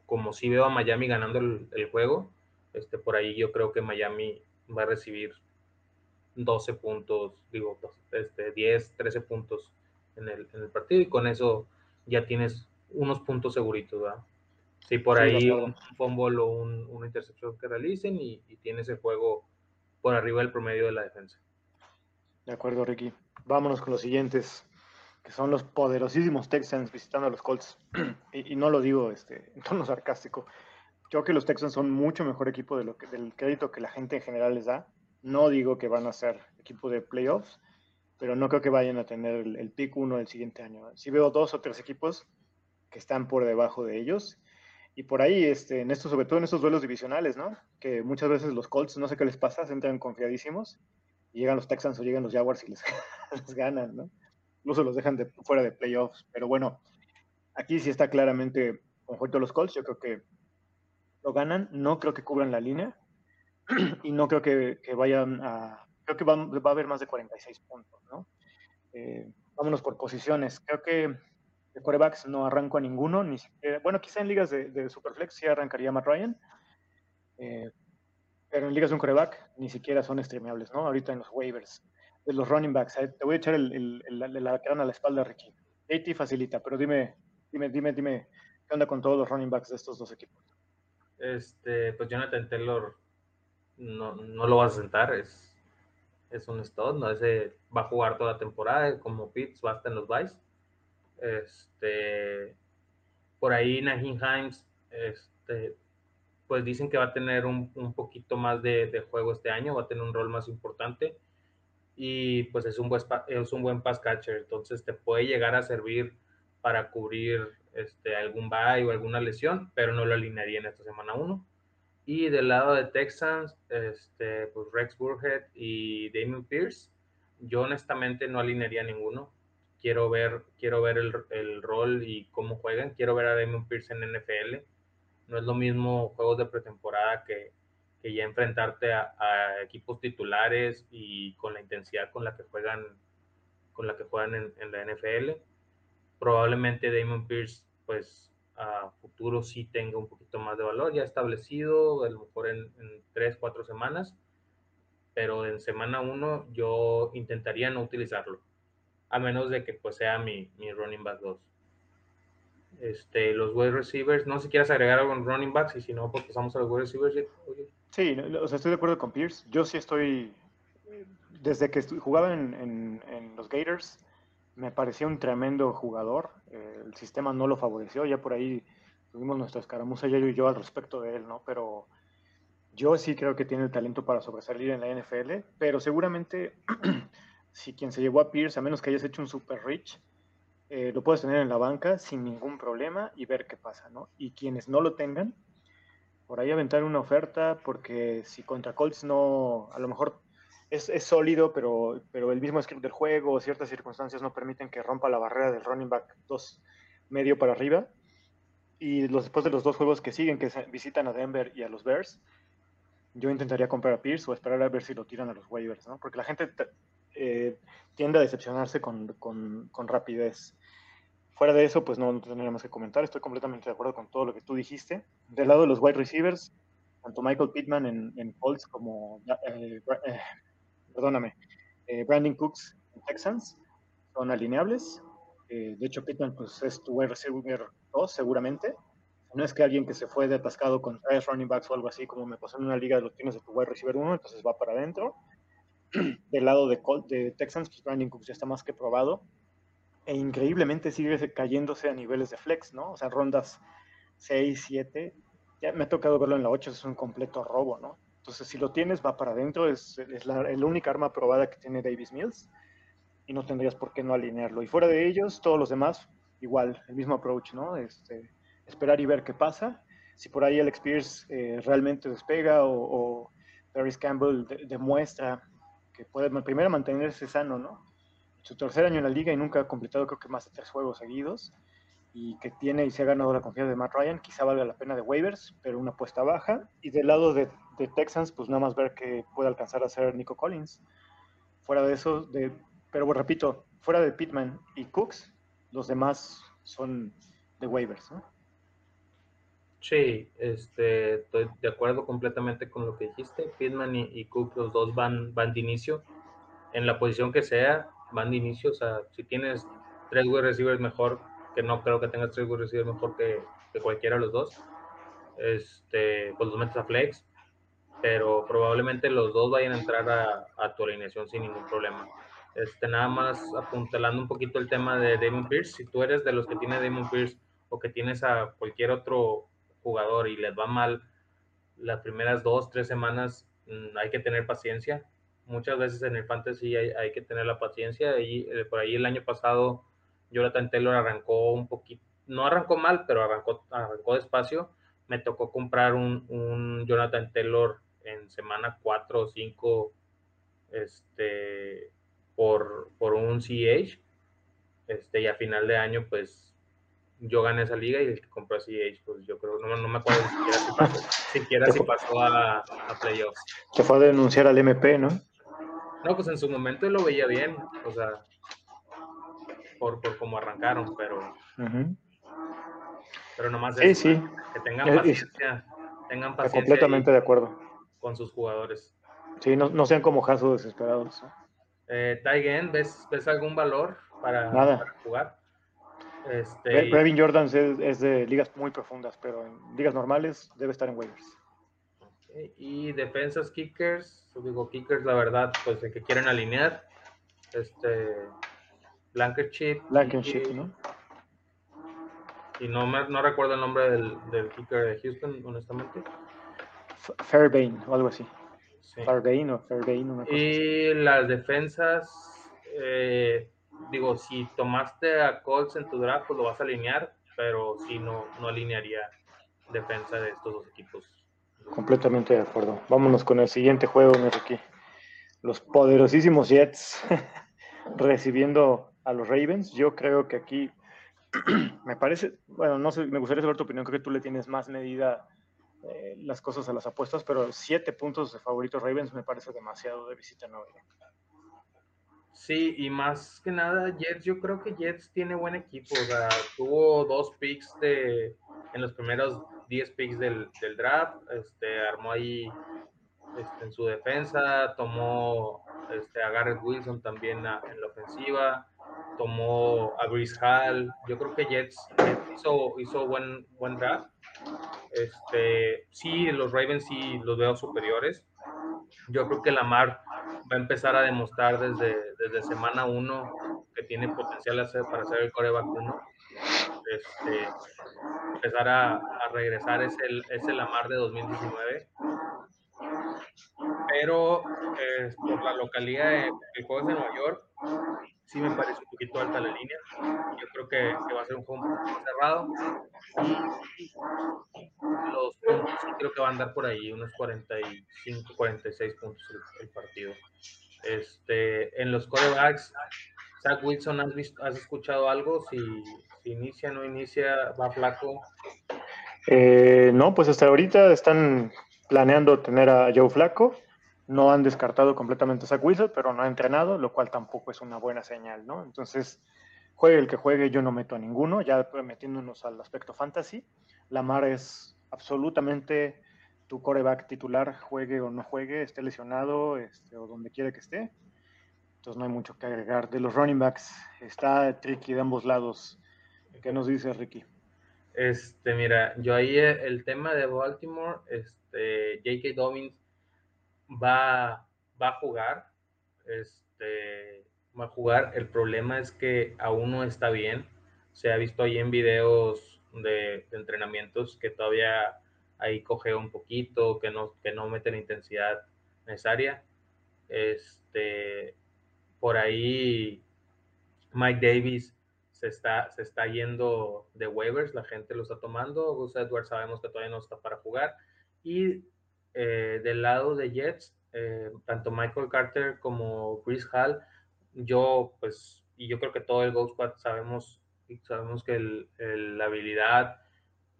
como sí veo a Miami ganando el, el juego, este, por ahí yo creo que Miami va a recibir 12 puntos, digo, este, 10, 13 puntos en el, en el partido y con eso ya tienes unos puntos seguritos, ¿verdad? Si por ahí un fumble o un, una intercepción que realicen y, y, tienes el juego por arriba del promedio de la defensa. De acuerdo, Ricky. Vámonos con los siguientes, que son los poderosísimos Texans visitando a los Colts. [CLEARS THROAT] y, y, no lo digo este, en tono sarcástico. Creo que los Texans son mucho mejor equipo de lo que, del crédito que la gente en general les da. No digo que van a ser equipo de playoffs, pero no creo que vayan a tener el, pick uno el siguiente año. Si veo dos o tres equipos que están por debajo de ellos. Y por ahí, este, en estos, sobre todo en estos duelos divisionales, ¿no? Que muchas veces los Colts, no sé qué les pasa, se entran confiadísimos y llegan los Texans o llegan los Jaguars y les, [LAUGHS] ganan, ¿no? Incluso los dejan de, fuera de playoffs. Pero bueno, aquí sí está claramente conjunto los Colts. Yo creo que lo ganan. No creo que cubran la línea. [CLEARS THROAT] y no creo que, que vayan a. Creo que va, va, a haber más de 46 puntos, ¿no? Eh, vámonos por posiciones. Creo que de corebacks no arranco a ninguno, ni bueno, quizá en ligas de, de Superflex sí arrancaría Matt Ryan, eh, pero en ligas de un coreback ni siquiera son streameables, ¿no? Ahorita en los waivers. De los running backs, eh, te voy a echar el, la cara a la espalda, Ricky. AT facilita, pero dime, dime, dime, dime, ¿qué onda con todos los running backs de estos dos equipos? Este, pues Jonathan Taylor no, no lo vas a sentar, es, es un stud, ¿no? Ese va a jugar toda la temporada, como Pitts va a estar en los Vice. Este, por ahí Nahin Himes, este, pues dicen que va a tener un, un poquito más de, de, juego este año, va a tener un rol más importante y pues es un buen, es un buen pass catcher, entonces te puede llegar a servir para cubrir este, algún bye o alguna lesión, pero no lo alinearía en esta semana 1. Y del lado de Texans, este, pues Rex Burhead y Damon Pierce, yo honestamente no alinearía ninguno. Quiero ver, quiero ver el, el, rol y cómo juegan. Quiero ver a Damon Pierce en NFL. No es lo mismo juegos de pretemporada que, que ya enfrentarte a, a, equipos titulares y con la intensidad con la que juegan, con la que juegan en, en la NFL. Probablemente Damon Pierce, pues a futuro sí tenga un poquito más de valor, ya establecido, a lo mejor en, en tres, cuatro semanas, pero en semana uno yo intentaría no utilizarlo, a menos de que pues sea mi, mi running back 2. Este, los wide receivers, no sé si quieres agregar algo en running backs y si no, pues pasamos a los wide receivers. Sí, o sea, estoy de acuerdo con Pierce. Yo sí estoy, desde que jugaba en, en, los Gators, me parecía un tremendo jugador. El sistema no lo favoreció. Ya por ahí tuvimos nuestra escaramuza, yo y yo, al respecto de él, ¿no? Pero yo sí creo que tiene el talento para sobresalir en la NFL. Pero seguramente, [CLEARS THROAT] si quien se llevó a Pierce, a menos que hayas hecho un super rich, eh, lo puedes tener en la banca sin ningún problema y ver qué pasa, ¿no? Y quienes no lo tengan, por ahí aventar una oferta, porque si contra Colts no, a lo mejor es, es, sólido, pero, pero el mismo script del juego, ciertas circunstancias no permiten que rompa la barrera del running back dos medio para arriba. Y los, después de los dos juegos que siguen, que visitan a Denver y a los Bears, yo intentaría comprar a Pierce o esperar a ver si lo tiran a los waivers, ¿no? Porque la gente eh, tiende a decepcionarse con, con, rapidez. Fuera de eso, pues no, no tendría que comentar. Estoy completamente de acuerdo con todo lo que tú dijiste. Del lado de los wide receivers, tanto Michael Pittman en, en Colts como eh, eh, perdóname, eh, Brandon Cooks en Texans son alineables. Eh, de hecho, Pittman pues, es tu wide receiver 2 seguramente. No es que alguien que se fue de atascado con tres running backs o algo así, como me pasó en una liga, los tienes de tu wide receiver 1, entonces va para adentro. [CLEARS THROAT] Del lado de, de Texans, pues Brandon Cooks ya está más que probado. E increíblemente sigue cayéndose a niveles de flex, ¿no? O sea, rondas 6, 7. Ya me ha tocado verlo en la 8, es un completo robo, ¿no? Entonces, si lo tienes, va para adentro, es, es la, la, única arma probada que tiene Davis Mills y no tendrías por qué no alinearlo. Y fuera de ellos, todos los demás, igual, el mismo approach, ¿no? Este, esperar y ver qué pasa. Si por ahí Alex Pierce eh, realmente despega o, o Paris Campbell de, demuestra que puede primero mantenerse sano, ¿no? Su tercer año en la liga y nunca ha completado creo que más de tres juegos seguidos y que tiene y se ha ganado la confianza de Matt Ryan, quizá valga la pena de waivers, pero una apuesta baja. Y del lado de, de Texans, pues nada más ver que puede alcanzar a ser Nico Collins. Fuera de eso, de, pero bueno, repito, fuera de Pittman y Cooks, los demás son de waivers, ¿no? Sí, este, estoy de acuerdo completamente con lo que dijiste. Pittman y, y Cook, los dos van, van de inicio. En la posición que sea, van de inicio. O sea, si tienes tres wide receivers mejor, que no creo que tengas tres wide receivers mejor que, que, cualquiera de los dos, este, pues los metes a flex. Pero probablemente los dos vayan a entrar a, a tu alineación sin ningún problema. Este, nada más apuntalando un poquito el tema de Damon Pierce. Si tú eres de los que tiene Damon Pierce o que tienes a cualquier otro jugador y les va mal las primeras dos, tres semanas, mm, hay que tener paciencia. Muchas veces en el fantasy hay, que tener la paciencia. Y eh, por ahí el año pasado Jonathan Taylor arrancó un poquito, no arrancó mal, pero arrancó, arrancó despacio. Me tocó comprar un, un Jonathan Taylor en semana 4 o 5 este, por, por un CH. Este, y a final de año, pues yo gané esa liga y el que compró CH, pues yo creo, no, no me acuerdo siquiera si pasó, siquiera si pasó a, a playoffs. Que fue a denunciar al MP, ¿no? No, pues en su momento lo veía bien, o sea, por, por cómo arrancaron, pero. Pero nomás sí, sí. que tengan paciencia. tengan paciencia. Completamente de acuerdo. Con sus jugadores. Sí, no, no sean como Jaso desesperados. Eh, Taigen, ¿ves, ¿ves algún valor para, Nada. jugar? Este, Brevin Jordan es, de ligas muy profundas, pero en ligas normales debe estar en waivers. Y defensas, kickers, digo kickers, la verdad, pues de que quieren alinear. Este, Blankenship. Blankenship, ¿no? Y no, me, no recuerdo el nombre del, del kicker de Houston, honestamente. Fairbain o algo así. Fairbain o Fairbain. Una cosa y las defensas, eh, digo, si tomaste a Colts en tu draft, pues lo vas a alinear, pero si no, no alinearía defensa de estos dos equipos. Completamente de acuerdo. Vámonos con el siguiente juego, Enrique. Los poderosísimos Jets [LAUGHS] recibiendo a los Ravens. Yo creo que aquí [CLEARS THROAT] me parece, bueno, no sé, me gustaría saber tu opinión. Creo que tú le tienes más medida eh, las cosas a las apuestas, pero siete puntos de favoritos Ravens me parece demasiado de visita Nueva Sí, y más que nada, Jets, yo creo que Jets tiene buen equipo. Tuvo dos picks de, en los primeros 10 picks del, del, draft. Este, armó ahí este, en su defensa, tomó este, a Garrett Wilson también en la ofensiva, tomó a Brice Hall. Yo creo que Jets, hizo, hizo buen, buen draft. Este, sí, los Ravens sí los veo superiores. Yo creo que Lamar va a empezar a demostrar desde, desde semana 1 que tiene potencial para ser el coreback 1. Este, empezar a, regresar ese, ese Lamar de 2019 pero eh, por la localidad del juego es en Nueva York, sí me parece un poquito alta la línea. Yo creo que, va a ser un juego cerrado. Los puntos creo que van a andar por ahí, unos 45, 46 puntos el, partido. Este, en los corebacks, Zach Wilson, ¿has, visto, ¿has escuchado algo? Si, si inicia, no inicia, va flaco. Eh, no, pues hasta ahorita están planeando tener a Joe Flaco. No han descartado completamente a Zach Wilson, pero no ha entrenado, lo cual tampoco es una buena señal, ¿no? Entonces, juegue el que juegue, yo no meto a ninguno, ya metiéndonos al aspecto fantasy. Lamar es absolutamente tu coreback titular, juegue o no juegue, esté lesionado este, o donde quiera que esté. Entonces no hay mucho que agregar. De los running backs, está tricky de ambos lados. ¿Qué nos dice Ricky? Este, mira, yo ahí eh, el tema de Baltimore, este, J.K. Dobbins va, va a jugar, este, va a jugar. El problema es que aún no está bien. Se ha visto ahí en videos de, entrenamientos que todavía ahí coge un poquito, que no, que no mete la intensidad necesaria. Este, por ahí Mike Davis se está, se está yendo de waivers, la gente lo está tomando. Gus Edwards sabemos que todavía no está para jugar. Y eh, del lado de Jets, eh, tanto Michael Carter como Chris Hall, yo pues, y yo creo que todo el Ghost Squad sabemos, sabemos que la habilidad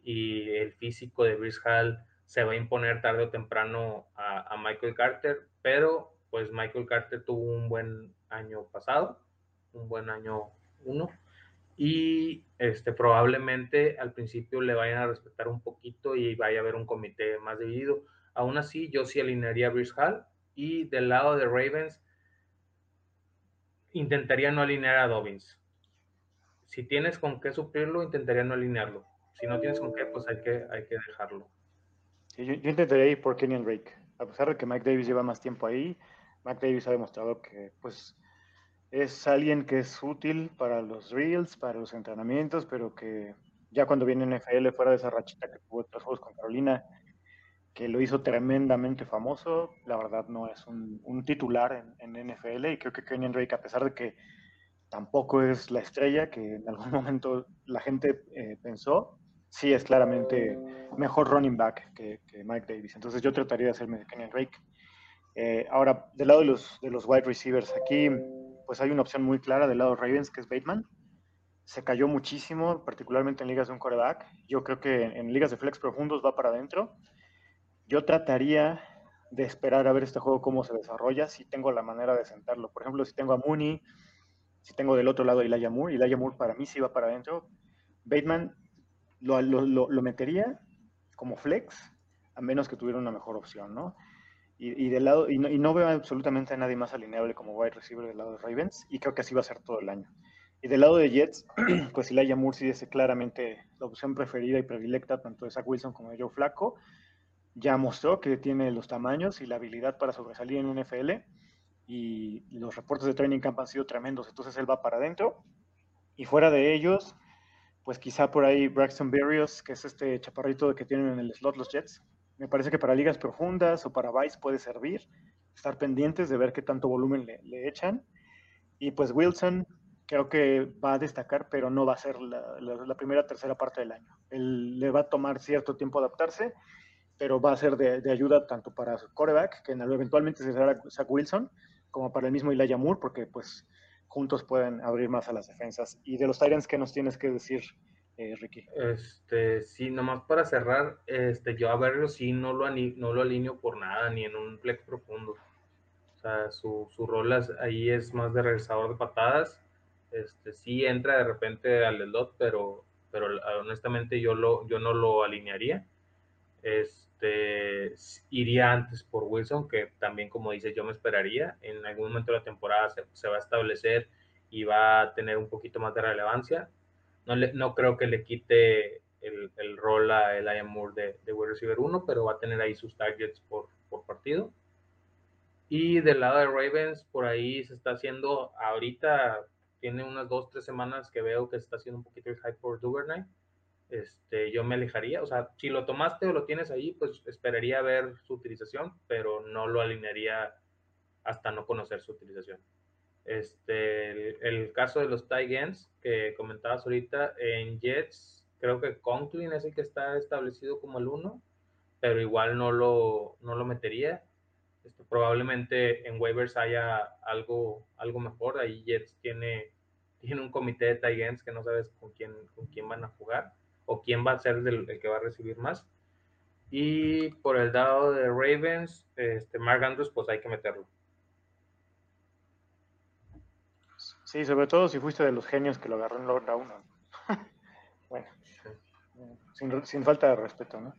y el físico de Chris Hall se va a imponer tarde o temprano a, a Michael Carter, pero pues Michael Carter tuvo un buen año pasado, un buen año uno, y este, probablemente al principio le vayan a respetar un poquito y vaya a haber un comité más dividido. Aún así, yo sí alinearía a Bruce Hall y del lado de Ravens intentaría no alinear a Dobbins. Si tienes con qué suplirlo, intentaría no alinearlo. Si no tienes con qué, pues hay que, hay que dejarlo. yo, intentaría ir por Kenyon Drake. A pesar de que Mike Davis lleva más tiempo ahí, Mike Davis ha demostrado que pues es alguien que es útil para los reels, para los entrenamientos, pero que ya cuando viene NFL fuera de esa rachita que tuvo otros juegos con Carolina, que lo hizo tremendamente famoso. La verdad no es un, titular en, NFL y creo que Kenyon Drake, a pesar de que tampoco es la estrella que en algún [LAUGHS] momento la gente eh, pensó, sí es claramente mejor running back que, Mike Davis. Entonces yo trataría de hacerme de Kenyon Drake. Eh, ahora, del lado de los, de los wide receivers, aquí pues hay una opción muy clara del lado Ravens, que es Bateman. Se cayó muchísimo, particularmente en ligas de un quarterback. Yo creo que en ligas de flex profundos va para adentro. Yo trataría de esperar a ver este juego cómo se desarrolla, si tengo la manera de sentarlo. Por ejemplo, si tengo a Mooney, si tengo del otro lado a Elijah Moore, Elijah Moore para mí sí va para adentro. Bateman lo, lo, metería como flex, a menos que tuviera una mejor opción, ¿no? Y, del lado, y no, veo absolutamente a nadie más alineable como wide receiver del lado de Ravens, y creo que así va a ser todo el año. Y del lado de Jets, [CLEARS THROAT] pues Elijah Moore sí es claramente la opción preferida y predilecta tanto de Zach Wilson como de Joe Flaco ya mostró que tiene los tamaños y la habilidad para sobresalir en NFL y los reportes de training camp han sido tremendos, entonces él va para adentro y fuera de ellos, pues quizá por ahí Braxton Berrios, que es este chaparrito que tienen en el slot los Jets, me parece que para ligas profundas o para Vice puede servir, estar pendientes de ver qué tanto volumen le, echan. Y pues Wilson creo que va a destacar, pero no va a ser la, la primera tercera parte del año. Él le va a tomar cierto tiempo adaptarse pero va a ser de, ayuda tanto para su coreback, que eventualmente será Zach Wilson, como para el mismo Elijah Moore, porque pues juntos pueden abrir más a las defensas. Y de los Tyrants, ¿qué nos tienes que decir, eh, Ricky? Este, sí, nomás para cerrar, este, yo a verlo sí no lo, no lo alineo por nada, ni en un flex profundo. O sea, su, su rol ahí es más de regresador de patadas. Este, sí entra de repente al slot, pero, pero honestamente yo, lo, yo no lo alinearía. Este, iría antes por Wilson, que también, como dice, yo me esperaría. En algún momento de la temporada se, va a establecer y va a tener un poquito más de relevancia. No, no creo que le quite el, el rol a Elijah Moore de, de wide receiver 1, pero va a tener ahí sus targets por, por partido. Y del lado de Ravens, por ahí se está haciendo, ahorita tiene unas dos, tres semanas que veo que se está haciendo un poquito el hype por Duvernay este, yo me alejaría. O sea, si lo tomaste o lo tienes ahí, pues esperaría ver su utilización, pero no lo alinearía hasta no conocer su utilización. Este, el, caso de los tight ends que comentabas ahorita, en Jets, creo que Conklin es el que está establecido como el uno, pero igual no lo, no lo metería. Este, probablemente en waivers haya algo, algo mejor. Ahí Jets tiene, tiene un comité de tight ends que no sabes con quién, con quién van a jugar o quién va a ser el, que va a recibir más. Y por el lado de Ravens, este, Mark Andrews, pues hay que meterlo. Sí, sobre todo si fuiste de los genios que lo agarró en la [LAUGHS] 1. bueno, sin, falta de respeto, ¿no?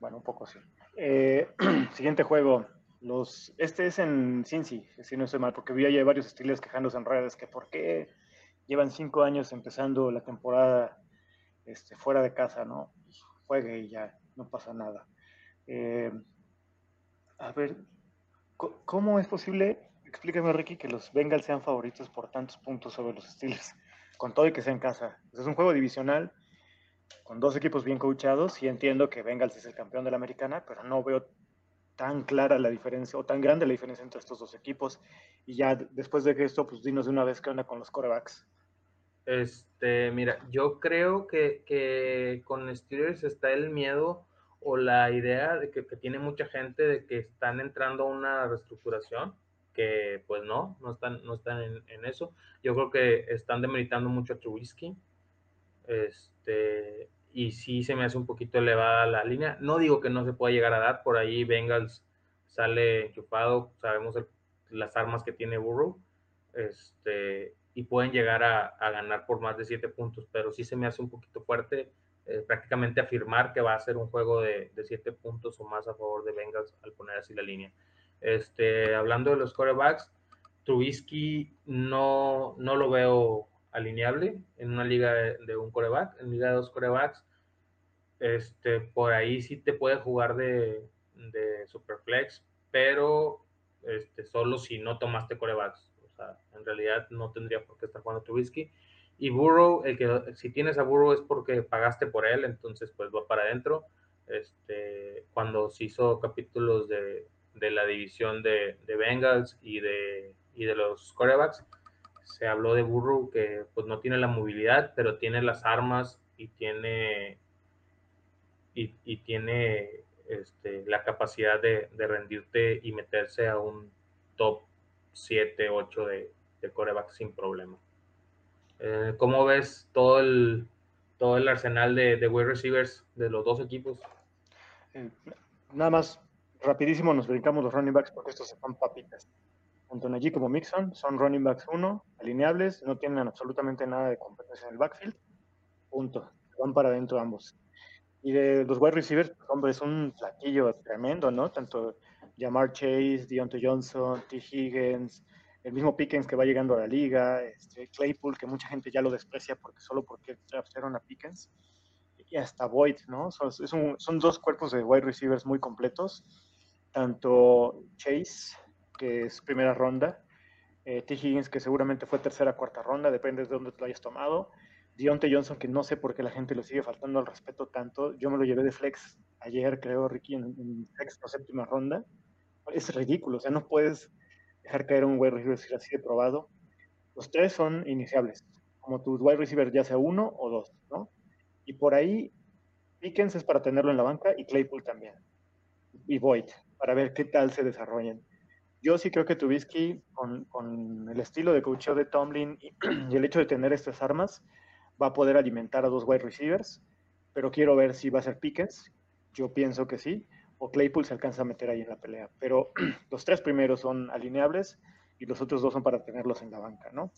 Bueno, un poco sí. Eh, [CLEARS THROAT] siguiente juego. Los, este es en Cincy, si no estoy mal, porque vi ahí varios estilos quejándose en redes que por qué llevan cinco años empezando la temporada este, fuera de casa, ¿no? juegue y ya, no pasa nada. Eh, a ver, ¿cómo es posible, explícame Ricky, que los Bengals sean favoritos por tantos puntos sobre los Steelers, con todo y que sea en casa? Es un juego divisional con dos equipos bien coachados y entiendo que Bengals es el campeón de la americana, pero no veo tan clara la diferencia o tan grande la diferencia entre estos dos equipos. Y ya después de esto, pues dinos de una vez qué onda con los corebacks. Este, mira, yo creo que, que con Steelers está el miedo o la idea de que, tiene mucha gente de que están entrando a una reestructuración, que pues no, no están, no están en, eso. Yo creo que están demeritando mucho a Trubisky. Este, y sí se me hace un poquito elevada la línea. No digo que no se pueda llegar a dar, por ahí Bengals sale enchufado, sabemos las armas que tiene Burrow. Este, y pueden llegar a, ganar por más de siete puntos, pero sí se me hace un poquito fuerte eh, prácticamente afirmar que va a ser un juego de, de, siete puntos o más a favor de Bengals al poner así la línea. Este, hablando de los corebacks, Trubisky no, no lo veo alineable en una liga de, un coreback, en liga de dos corebacks, este, por ahí sí te puede jugar de, de superflex, pero este, solo si no tomaste corebacks en realidad no tendría por qué estar jugando Trubisky. Y Burrow, el que si tienes a Burrow es porque pagaste por él, entonces pues va para adentro. este, cuando se hizo capítulos de, de la división de, de, Bengals y de, y de los corebacks, se habló de Burrow que pues no tiene la movilidad, pero tiene las armas y tiene y, y tiene este, la capacidad de, de, rendirte y meterse a un top 7, 8 de, de coreback sin problema. Eh, ¿Cómo ves todo el, todo el arsenal de, de wide receivers de los dos equipos? Eh, nada más, rapidísimo nos brincamos los running backs porque estos son papitas. Tanto allí como Mixon son running backs 1, alineables, no tienen absolutamente nada de competencia en el backfield. Punto. Van para adentro ambos. Y de los wide receivers, pues, hombre, es un platillo tremendo, ¿no? Tanto Jamar Chase, Deontay Johnson, T. Higgins, el mismo Pickens que va llegando a la liga, este, Claypool, que mucha gente ya lo desprecia porque solo porque draftaron a Pickens, y hasta Boyd, ¿no? Son, dos cuerpos de wide receivers muy completos, tanto Chase, que es primera ronda, eh, T. Higgins, que seguramente fue tercera cuarta ronda, depende de dónde lo hayas tomado, Deontay Johnson, que no sé por qué la gente le sigue faltando al respeto tanto, yo me lo llevé de flex ayer, creo, Ricky, en, en sexta o séptima ronda, es ridículo, o sea, no puedes dejar caer un wide receiver así de probado. Los tres son iniciables, como tu wide receiver ya sea uno o dos, ¿no? Y por ahí, Pickens es para tenerlo en la banca y Claypool también. Y Boyd, para ver qué tal se desarrollan. Yo sí creo que Trubisky, con, con el estilo de coacheo de Tomlin y, [CLEARS THROAT] y, el hecho de tener estas armas, va a poder alimentar a dos wide receivers, pero quiero ver si va a ser Pickens. Yo pienso que sí o Claypool se alcanza a meter ahí en la pelea. Pero [CLEARS THROAT] los tres primeros son alineables y los otros dos son para tenerlos en la banca, ¿no?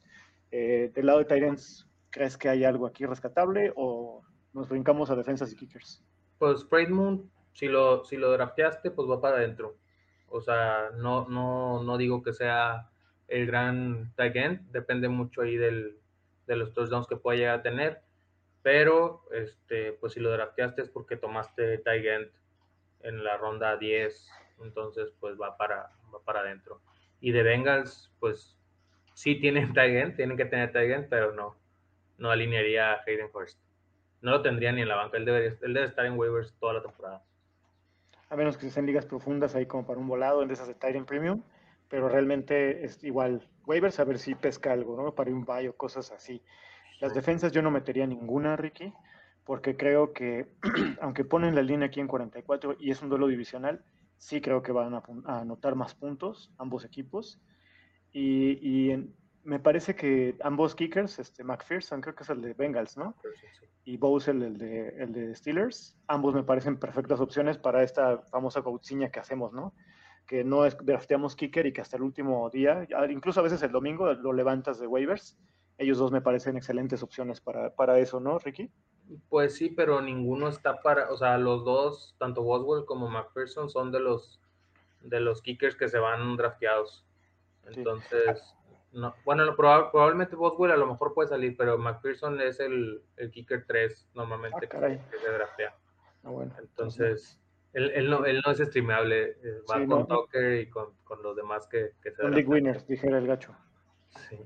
Eh, del lado de Titans, ¿crees que hay algo aquí rescatable o nos brincamos a defensas y kickers? Pues Moon, si lo, si lo drafteaste, pues va para adentro. O sea, no, no, no digo que sea el gran tight end, depende mucho ahí del, de los touchdowns que pueda llegar a tener, pero este, pues si lo drafteaste es porque tomaste tight end en la ronda 10, entonces pues va para, va para adentro. Y de Bengals, pues sí tienen [LAUGHS] tight tienen que tener tight pero no, no alinearía a Hayden First. No lo tendría ni en la banca, él, debe estar en waivers toda la temporada. A menos que sean ligas profundas ahí como para un volado en de esas de Titan Premium, pero realmente es igual waivers a ver si pesca algo, ¿no? Para un buy o cosas así. Las defensas yo no metería ninguna, Ricky porque creo que, [CLEARS THROAT] aunque ponen la línea aquí en 44 y es un duelo divisional, sí creo que van a, anotar más puntos ambos equipos. Y, me parece que ambos kickers, este McPherson, creo que es el de Bengals, ¿no? Y Bowser, el de, el de Steelers, ambos me parecen perfectas opciones para esta famosa coaching que hacemos, ¿no? Que no es drafteamos kicker y que hasta el último día, incluso a veces el domingo, lo levantas de waivers. Ellos dos me parecen excelentes opciones para, para eso, ¿no, Ricky? Pues sí, pero ninguno está para, o sea, los dos, tanto Boswell como McPherson, son de los de los kickers que se van drafteados. Entonces, no, bueno, probablemente Boswell a lo mejor puede salir, pero McPherson es el, el kicker 3 normalmente ah, que, se draftea. Ah, bueno, Entonces, él, él, no, él no es streamable, eh, va con Tucker y con, con, los demás que, que se Big winners, dijera el gacho. Sí.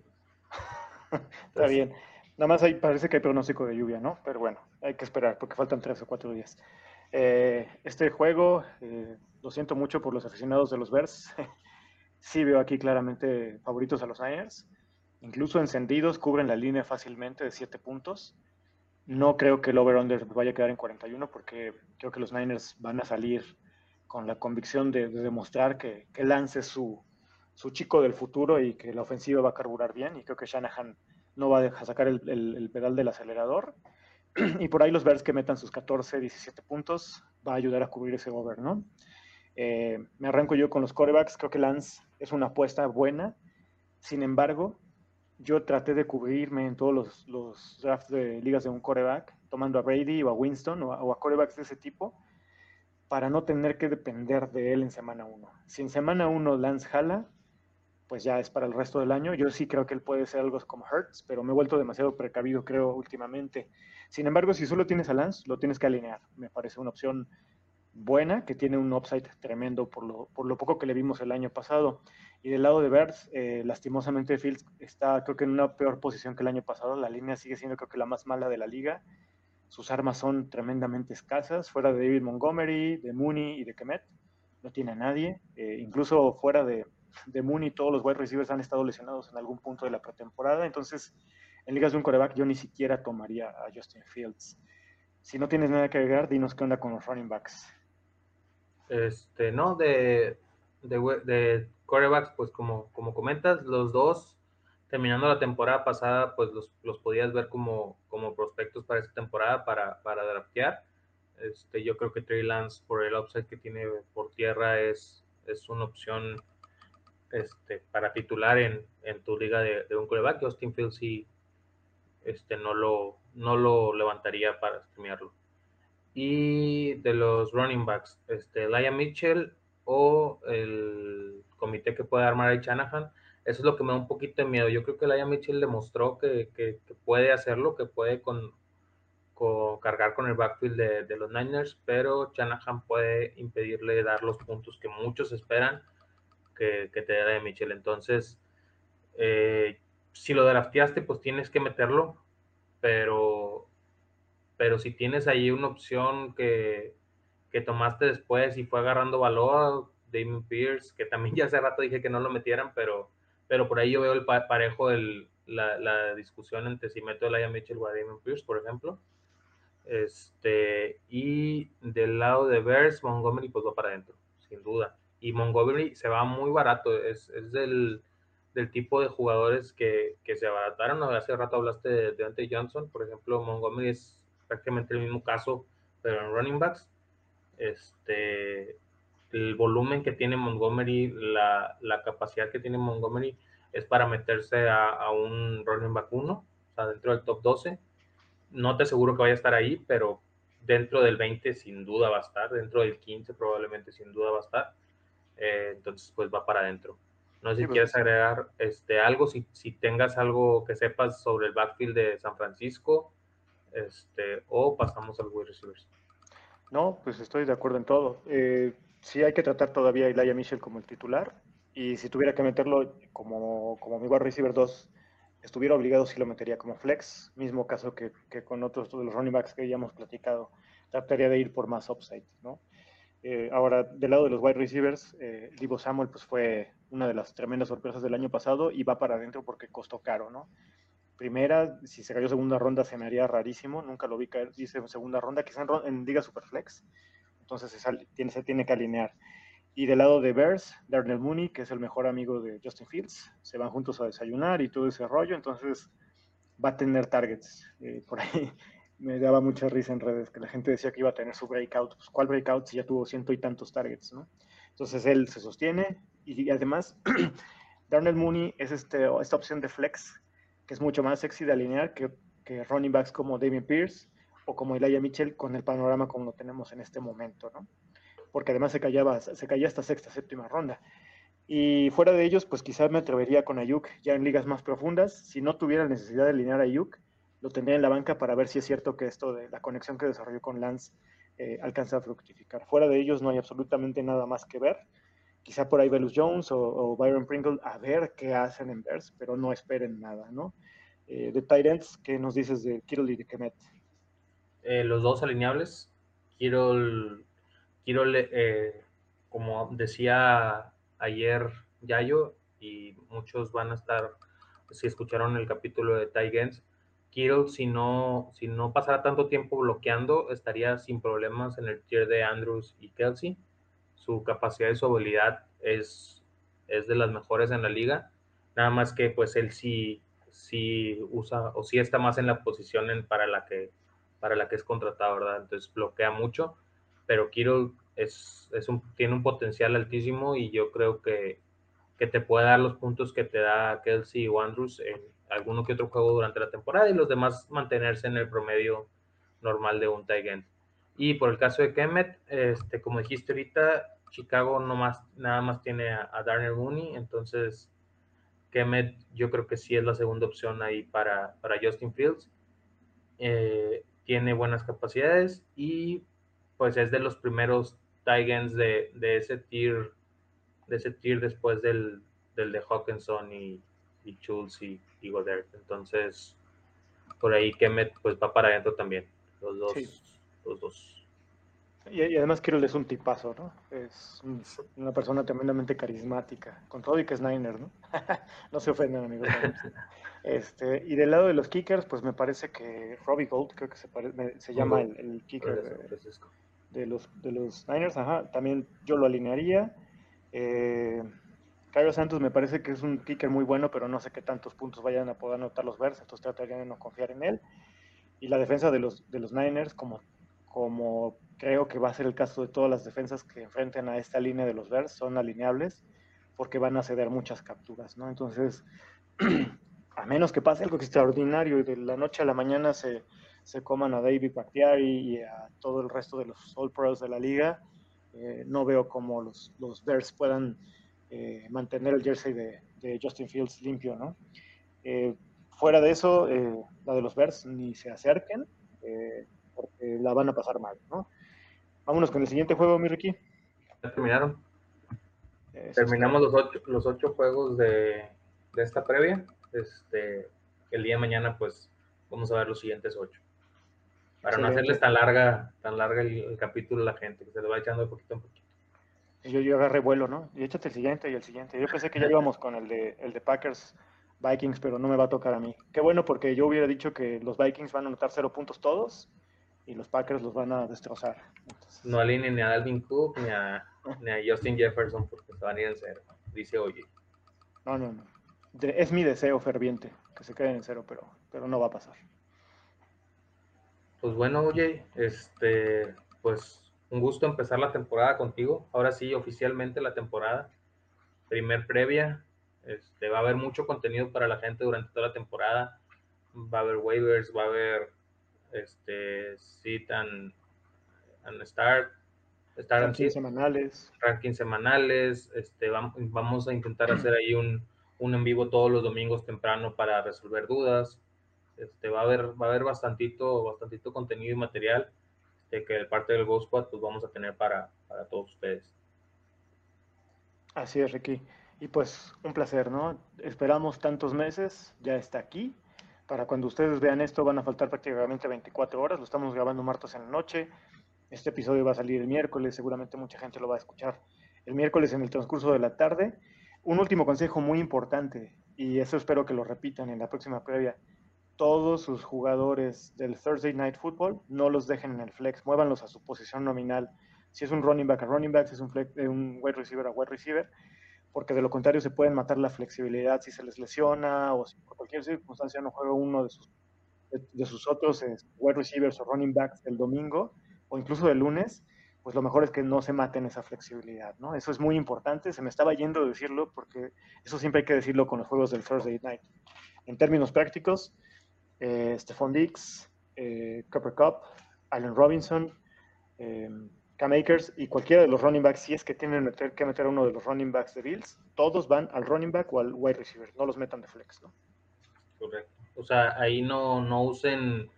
[LAUGHS] Está bien. Nada más ahí parece que hay pronóstico de lluvia, ¿no? Pero bueno, hay que esperar porque faltan tres o cuatro días. Eh, este juego, eh, lo siento mucho por los aficionados de los Bears. [LAUGHS] sí veo aquí claramente favoritos a los Niners. Incluso encendidos cubren la línea fácilmente de siete puntos. No creo que el over-under vaya a quedar en 41 porque creo que los Niners van a salir con la convicción de, demostrar que, que Lance su, su chico del futuro y que la ofensiva va a carburar bien. Y creo que Shanahan no va a sacar el, pedal del acelerador. [CLEARS THROAT] Y por ahí los Bears que metan sus 14, 17 puntos va a ayudar a cubrir ese over, ¿no? Eh, me arranco yo con los corebacks. Creo que Lance es una apuesta buena. Sin embargo, yo traté de cubrirme en todos los, drafts de ligas de un coreback, tomando a Brady o a Winston o a, o corebacks de ese tipo, para no tener que depender de él en semana 1. Si en semana 1 Lance jala, pues ya es para el resto del año. Yo sí creo que él puede ser algo como Hertz, pero me he vuelto demasiado precavido, creo, últimamente. Sin embargo, si solo tienes a Lance, lo tienes que alinear. Me parece una opción buena, que tiene un upside tremendo por lo, por lo poco que le vimos el año pasado. Y del lado de Bertz, eh, lastimosamente Fields está creo que en una peor posición que el año pasado. La línea sigue siendo creo que la más mala de la liga. sus armas son tremendamente escasas, fuera de David Montgomery, de Mooney y de Kemet, no tiene a nadie, eh, incluso fuera de, de Mooney todos los wide receivers han estado lesionados en algún punto de la pretemporada, entonces en ligas de un coreback yo ni siquiera tomaría a Justin Fields. Si no tienes nada que agregar, dinos qué onda con los running backs. Este, no, de, de, corebacks, pues como, como comentas, los dos terminando la temporada pasada, pues los, los podías ver como, como prospectos para esta temporada para, para draftear. Este, yo creo que Trey Lance, por el upside que tiene por tierra, es, es una opción este, para titular en, en tu liga de, de un coreback. Justin Fields sí este, no, lo, no lo levantaría para streamearlo. Y de los running backs, este, Laia Mitchell o el comité que puede armar ahí Shanahan, eso es lo que me da un poquito de miedo. Yo creo que Laia Mitchell demostró que, que, puede hacerlo, que puede con, con cargar con el backfield de, de, los Niners, pero Shanahan puede impedirle dar los puntos que muchos esperan que, que te dé Laia Mitchell. Entonces, eh, si lo drafteaste, pues tienes que meterlo, pero, pero si tienes ahí una opción que, que tomaste después y fue agarrando valor, Damon Pierce, que también ya hace rato dije que no lo metieran, pero, pero por ahí yo veo el parejo, el, la, la, discusión entre si meto a Laia Mitchell o a Damon Pierce, por ejemplo. Este, y del lado de Bears, Montgomery pues va para adentro, sin duda. Y Montgomery se va muy barato, es, es del del tipo de jugadores que, que se abarataron. Hace rato hablaste de Deontay Johnson, por ejemplo, Montgomery es prácticamente el mismo caso, pero en running backs. Este, el volumen que tiene Montgomery, la, la capacidad que tiene Montgomery es para meterse a, a, un running back 1, o sea, dentro del top 12. No te aseguro que vaya a estar ahí, pero dentro del 20 sin duda va a estar, dentro del 15 probablemente sin duda va a estar. Eh, entonces, pues va para adentro. No sé si pues quieres agregar este, algo, si, si, tengas algo que sepas sobre el backfield de San Francisco, este, o pasamos al wide receivers. No, pues estoy de acuerdo en todo. Eh, sí hay que tratar todavía a Elijah Mitchell como el titular, y si tuviera que meterlo como, como mi wide receiver 2, estuviera obligado, sí lo metería como flex, mismo caso que, que con otros de los running backs que ya hemos platicado, trataría de ir por más upside, ¿no? Eh, ahora, del lado de los wide receivers, eh, Divo Samuel pues, fue una de las tremendas sorpresas del año pasado y va para adentro porque costó caro, ¿no? Primera, si se cayó segunda ronda se me haría rarísimo, nunca lo vi caer, dice segunda ronda, quizá en, en Liga Superflex, entonces se, tiene, se tiene que alinear. Y del lado de Bears, Darnell Mooney, que es el mejor amigo de Justin Fields, se van juntos a desayunar y todo ese rollo, entonces va a tener targets. Eh, por ahí me daba mucha risa en redes que la gente decía que iba a tener su breakout. Pues, ¿cuál breakout si ya tuvo ciento y tantos targets, no? Entonces él se sostiene y, además [CLEARS THROAT] Darnell Mooney es este, esta opción de flex que es mucho más sexy de alinear que, que running backs como David Pierce o como Elijah Mitchell con el panorama como lo tenemos en este momento, ¿no? Porque además se, callaba, se caía hasta sexta, séptima ronda. Y fuera de ellos, pues quizás me atrevería con Ayuk ya en ligas más profundas. Si no tuviera necesidad de alinear a Ayuk, lo tendría en la banca para ver si es cierto que esto de la conexión que desarrolló con Lance eh, alcanza a fructificar. Fuera de ellos no hay absolutamente nada más que ver. Quizá por ahí Velus Jones o, Byron Pringle a ver qué hacen en Bears, pero no esperen nada, ¿no? Eh, de Tyrants, ¿qué nos dices de Kittle y de Kemet? Eh, los dos alineables. Kittle, como decía ayer Yayo, y muchos van a estar, si escucharon el capítulo de Tyrants, Kittle, si no, si no pasara tanto tiempo bloqueando, estaría sin problemas en el tier de Andrews y Kelsey. Su capacidad y su habilidad es, es de las mejores en la liga. Nada más que pues él sí, sí usa o sí está más en la posición en, para, la que, para la que es contratado, ¿verdad? Entonces bloquea mucho, pero Kittle es, es un, tiene un potencial altísimo y yo creo que, que te puede dar los puntos que te da Kelsey o Andrews en, alguno que otro juego durante la temporada y los demás mantenerse en el promedio normal de un tight end. Y por el caso de Kemet, este, como dijiste ahorita, Chicago no más, nada más tiene a, a Darnell Mooney, entonces Kemet yo creo que sí es la segunda opción ahí para, para Justin Fields. Eh, tiene buenas capacidades y pues es de los primeros tight ends de, de ese tier de ese tier después del, del de Hawkinson y, y y, y Entonces, por ahí Kemet pues va para adentro también. los dos. Los dos. Y, además Kirill es un tipazo, ¿no? Es una persona tremendamente carismática, con todo y que es Niner, ¿no? [LAUGHS] no se ofenden, amigos. este, y del lado de los kickers, pues me parece que Robbie Gold, creo que se, se llama el, kicker de, los, de los Niners, ajá, también yo lo alinearía. Eh, Santos me parece que es un kicker muy bueno, pero no sé qué tantos puntos vayan a poder anotar los Bears, entonces trataría de no confiar en él. Y la defensa de los, de los Niners, como, como creo que va a ser el caso de todas las defensas que enfrenten a esta línea de los Bears, son alineables porque van a ceder muchas capturas, ¿no? Entonces, [CLEARS THROAT] a menos que pase algo extraordinario y de la noche a la mañana se, se coman a David Bakhtiari y a todo el resto de los All Pros de la liga, eh, no veo cómo los, los Bears puedan eh, mantener el jersey de, de, Justin Fields limpio, ¿no? Eh, fuera de eso, la de los Bears ni se acerquen, porque la van a pasar mal, ¿no? Vámonos con el siguiente juego, mi Ricky. Ya terminaron. Terminamos los ocho, los ocho juegos de, de, esta previa. Este, el día de mañana, pues, vamos a ver los siguientes ocho. Para no hacerles tan larga, tan larga el, capítulo a la gente, que se le va echando de poquito en poquito. Yo, yo agarré vuelo, ¿no? Y échate el siguiente y el siguiente. Yo pensé que ya íbamos con el de, el de Packers Vikings, pero no me va a tocar a mí. Qué bueno, porque yo hubiera dicho que los Vikings van a anotar cero puntos todos y los Packers los van a destrozar. No alineen ni a Alvin Cook ni a, ni a, Justin Jefferson porque se van a ir en cero, dice Oye. No, no, no. es mi deseo ferviente que se queden en cero, pero, pero no va a pasar. Pues bueno, Oye, este, pues un gusto empezar la temporada contigo. Ahora sí, oficialmente la temporada. Primer previa. Este, va a haber mucho contenido para la gente durante toda la temporada. Va a haber waivers, va a haber este, sit and, start, start rankings semanales. Rankings semanales, este, vamos, a intentar hacer ahí un, un, en vivo todos los domingos temprano para resolver dudas. Este, va a haber, va a haber bastantito, bastantito contenido y material este, que de parte del Ghost Squad pues vamos a tener para, para todos ustedes. Así es, Ricky. Y pues un placer, ¿no? Esperamos tantos meses, ya está aquí. Para cuando ustedes vean esto van a faltar prácticamente 24 horas, lo estamos grabando martes en la noche. Este episodio va a salir el miércoles, seguramente mucha gente lo va a escuchar el miércoles en el transcurso de la tarde. Un último consejo muy importante, y eso espero que lo repitan en la próxima previa. Todos sus jugadores del Thursday Night Football no los dejen en el flex, muévanlos a su posición nominal. Si es un running back a running back, si es un, flex, eh, un wide receiver a wide receiver, porque de lo contrario se pueden matar la flexibilidad si se les lesiona o si por cualquier circunstancia no juega uno de sus, de, sus otros eh, wide receivers o running backs el domingo o incluso el lunes, pues lo mejor es que no se maten esa flexibilidad, ¿no? Eso es muy importante, se me estaba yendo decirlo porque eso siempre hay que decirlo con los juegos del Thursday Night. En términos prácticos, eh, Stephon Diggs, eh, Copper Cup, Allen Robinson, eh, K-Makers y cualquiera de los running backs, si es que tienen que meter a uno de los running backs de Bills, todos van al running back o al wide receiver, no los metan de flex, ¿no? Correcto. O sea, ahí no, no usen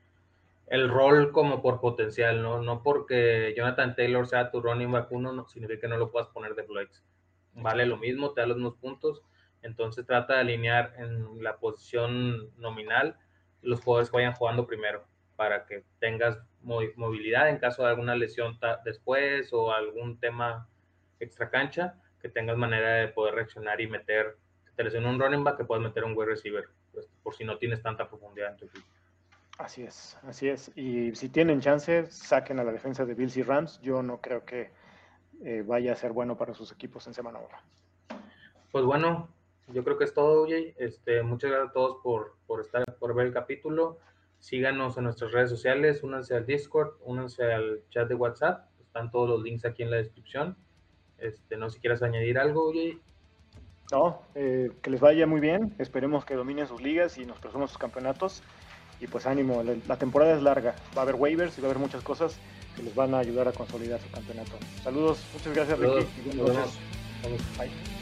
el rol como por potencial, ¿no? No porque Jonathan Taylor sea tu running back uno, no, significa que no lo puedas poner de flex. Vale lo mismo, te da los mismos puntos. Entonces trata de alinear en la posición nominal los jugadores que vayan jugando primero para que tengas movilidad en caso de alguna lesión después o algún tema extra cancha, que tengas manera de poder reaccionar y meter, te lesiona un running back, que puedas meter un wide receiver, pues, por si no tienes tanta profundidad en tu equipo. Así es, así es. Y si tienen chance, saquen a la defensa de Bills y Rams. Yo no creo que eh, vaya a ser bueno para sus equipos en semana 1. Pues bueno, yo creo que es todo, Jay. Este, muchas gracias a todos por, por estar, por ver el capítulo. Síganos en nuestras redes sociales, únanse al Discord, únanse al chat de WhatsApp, están todos los links aquí en la descripción. Este, no sé si quieras añadir algo, Jay. No, eh, que les vaya muy bien, esperemos que dominen sus ligas y nos presumamos sus campeonatos. Y pues ánimo, la, temporada es larga, va a haber waivers y va a haber muchas cosas que les van a ayudar a consolidar su campeonato. Saludos, muchas gracias Ricky. Nos vemos. Bye.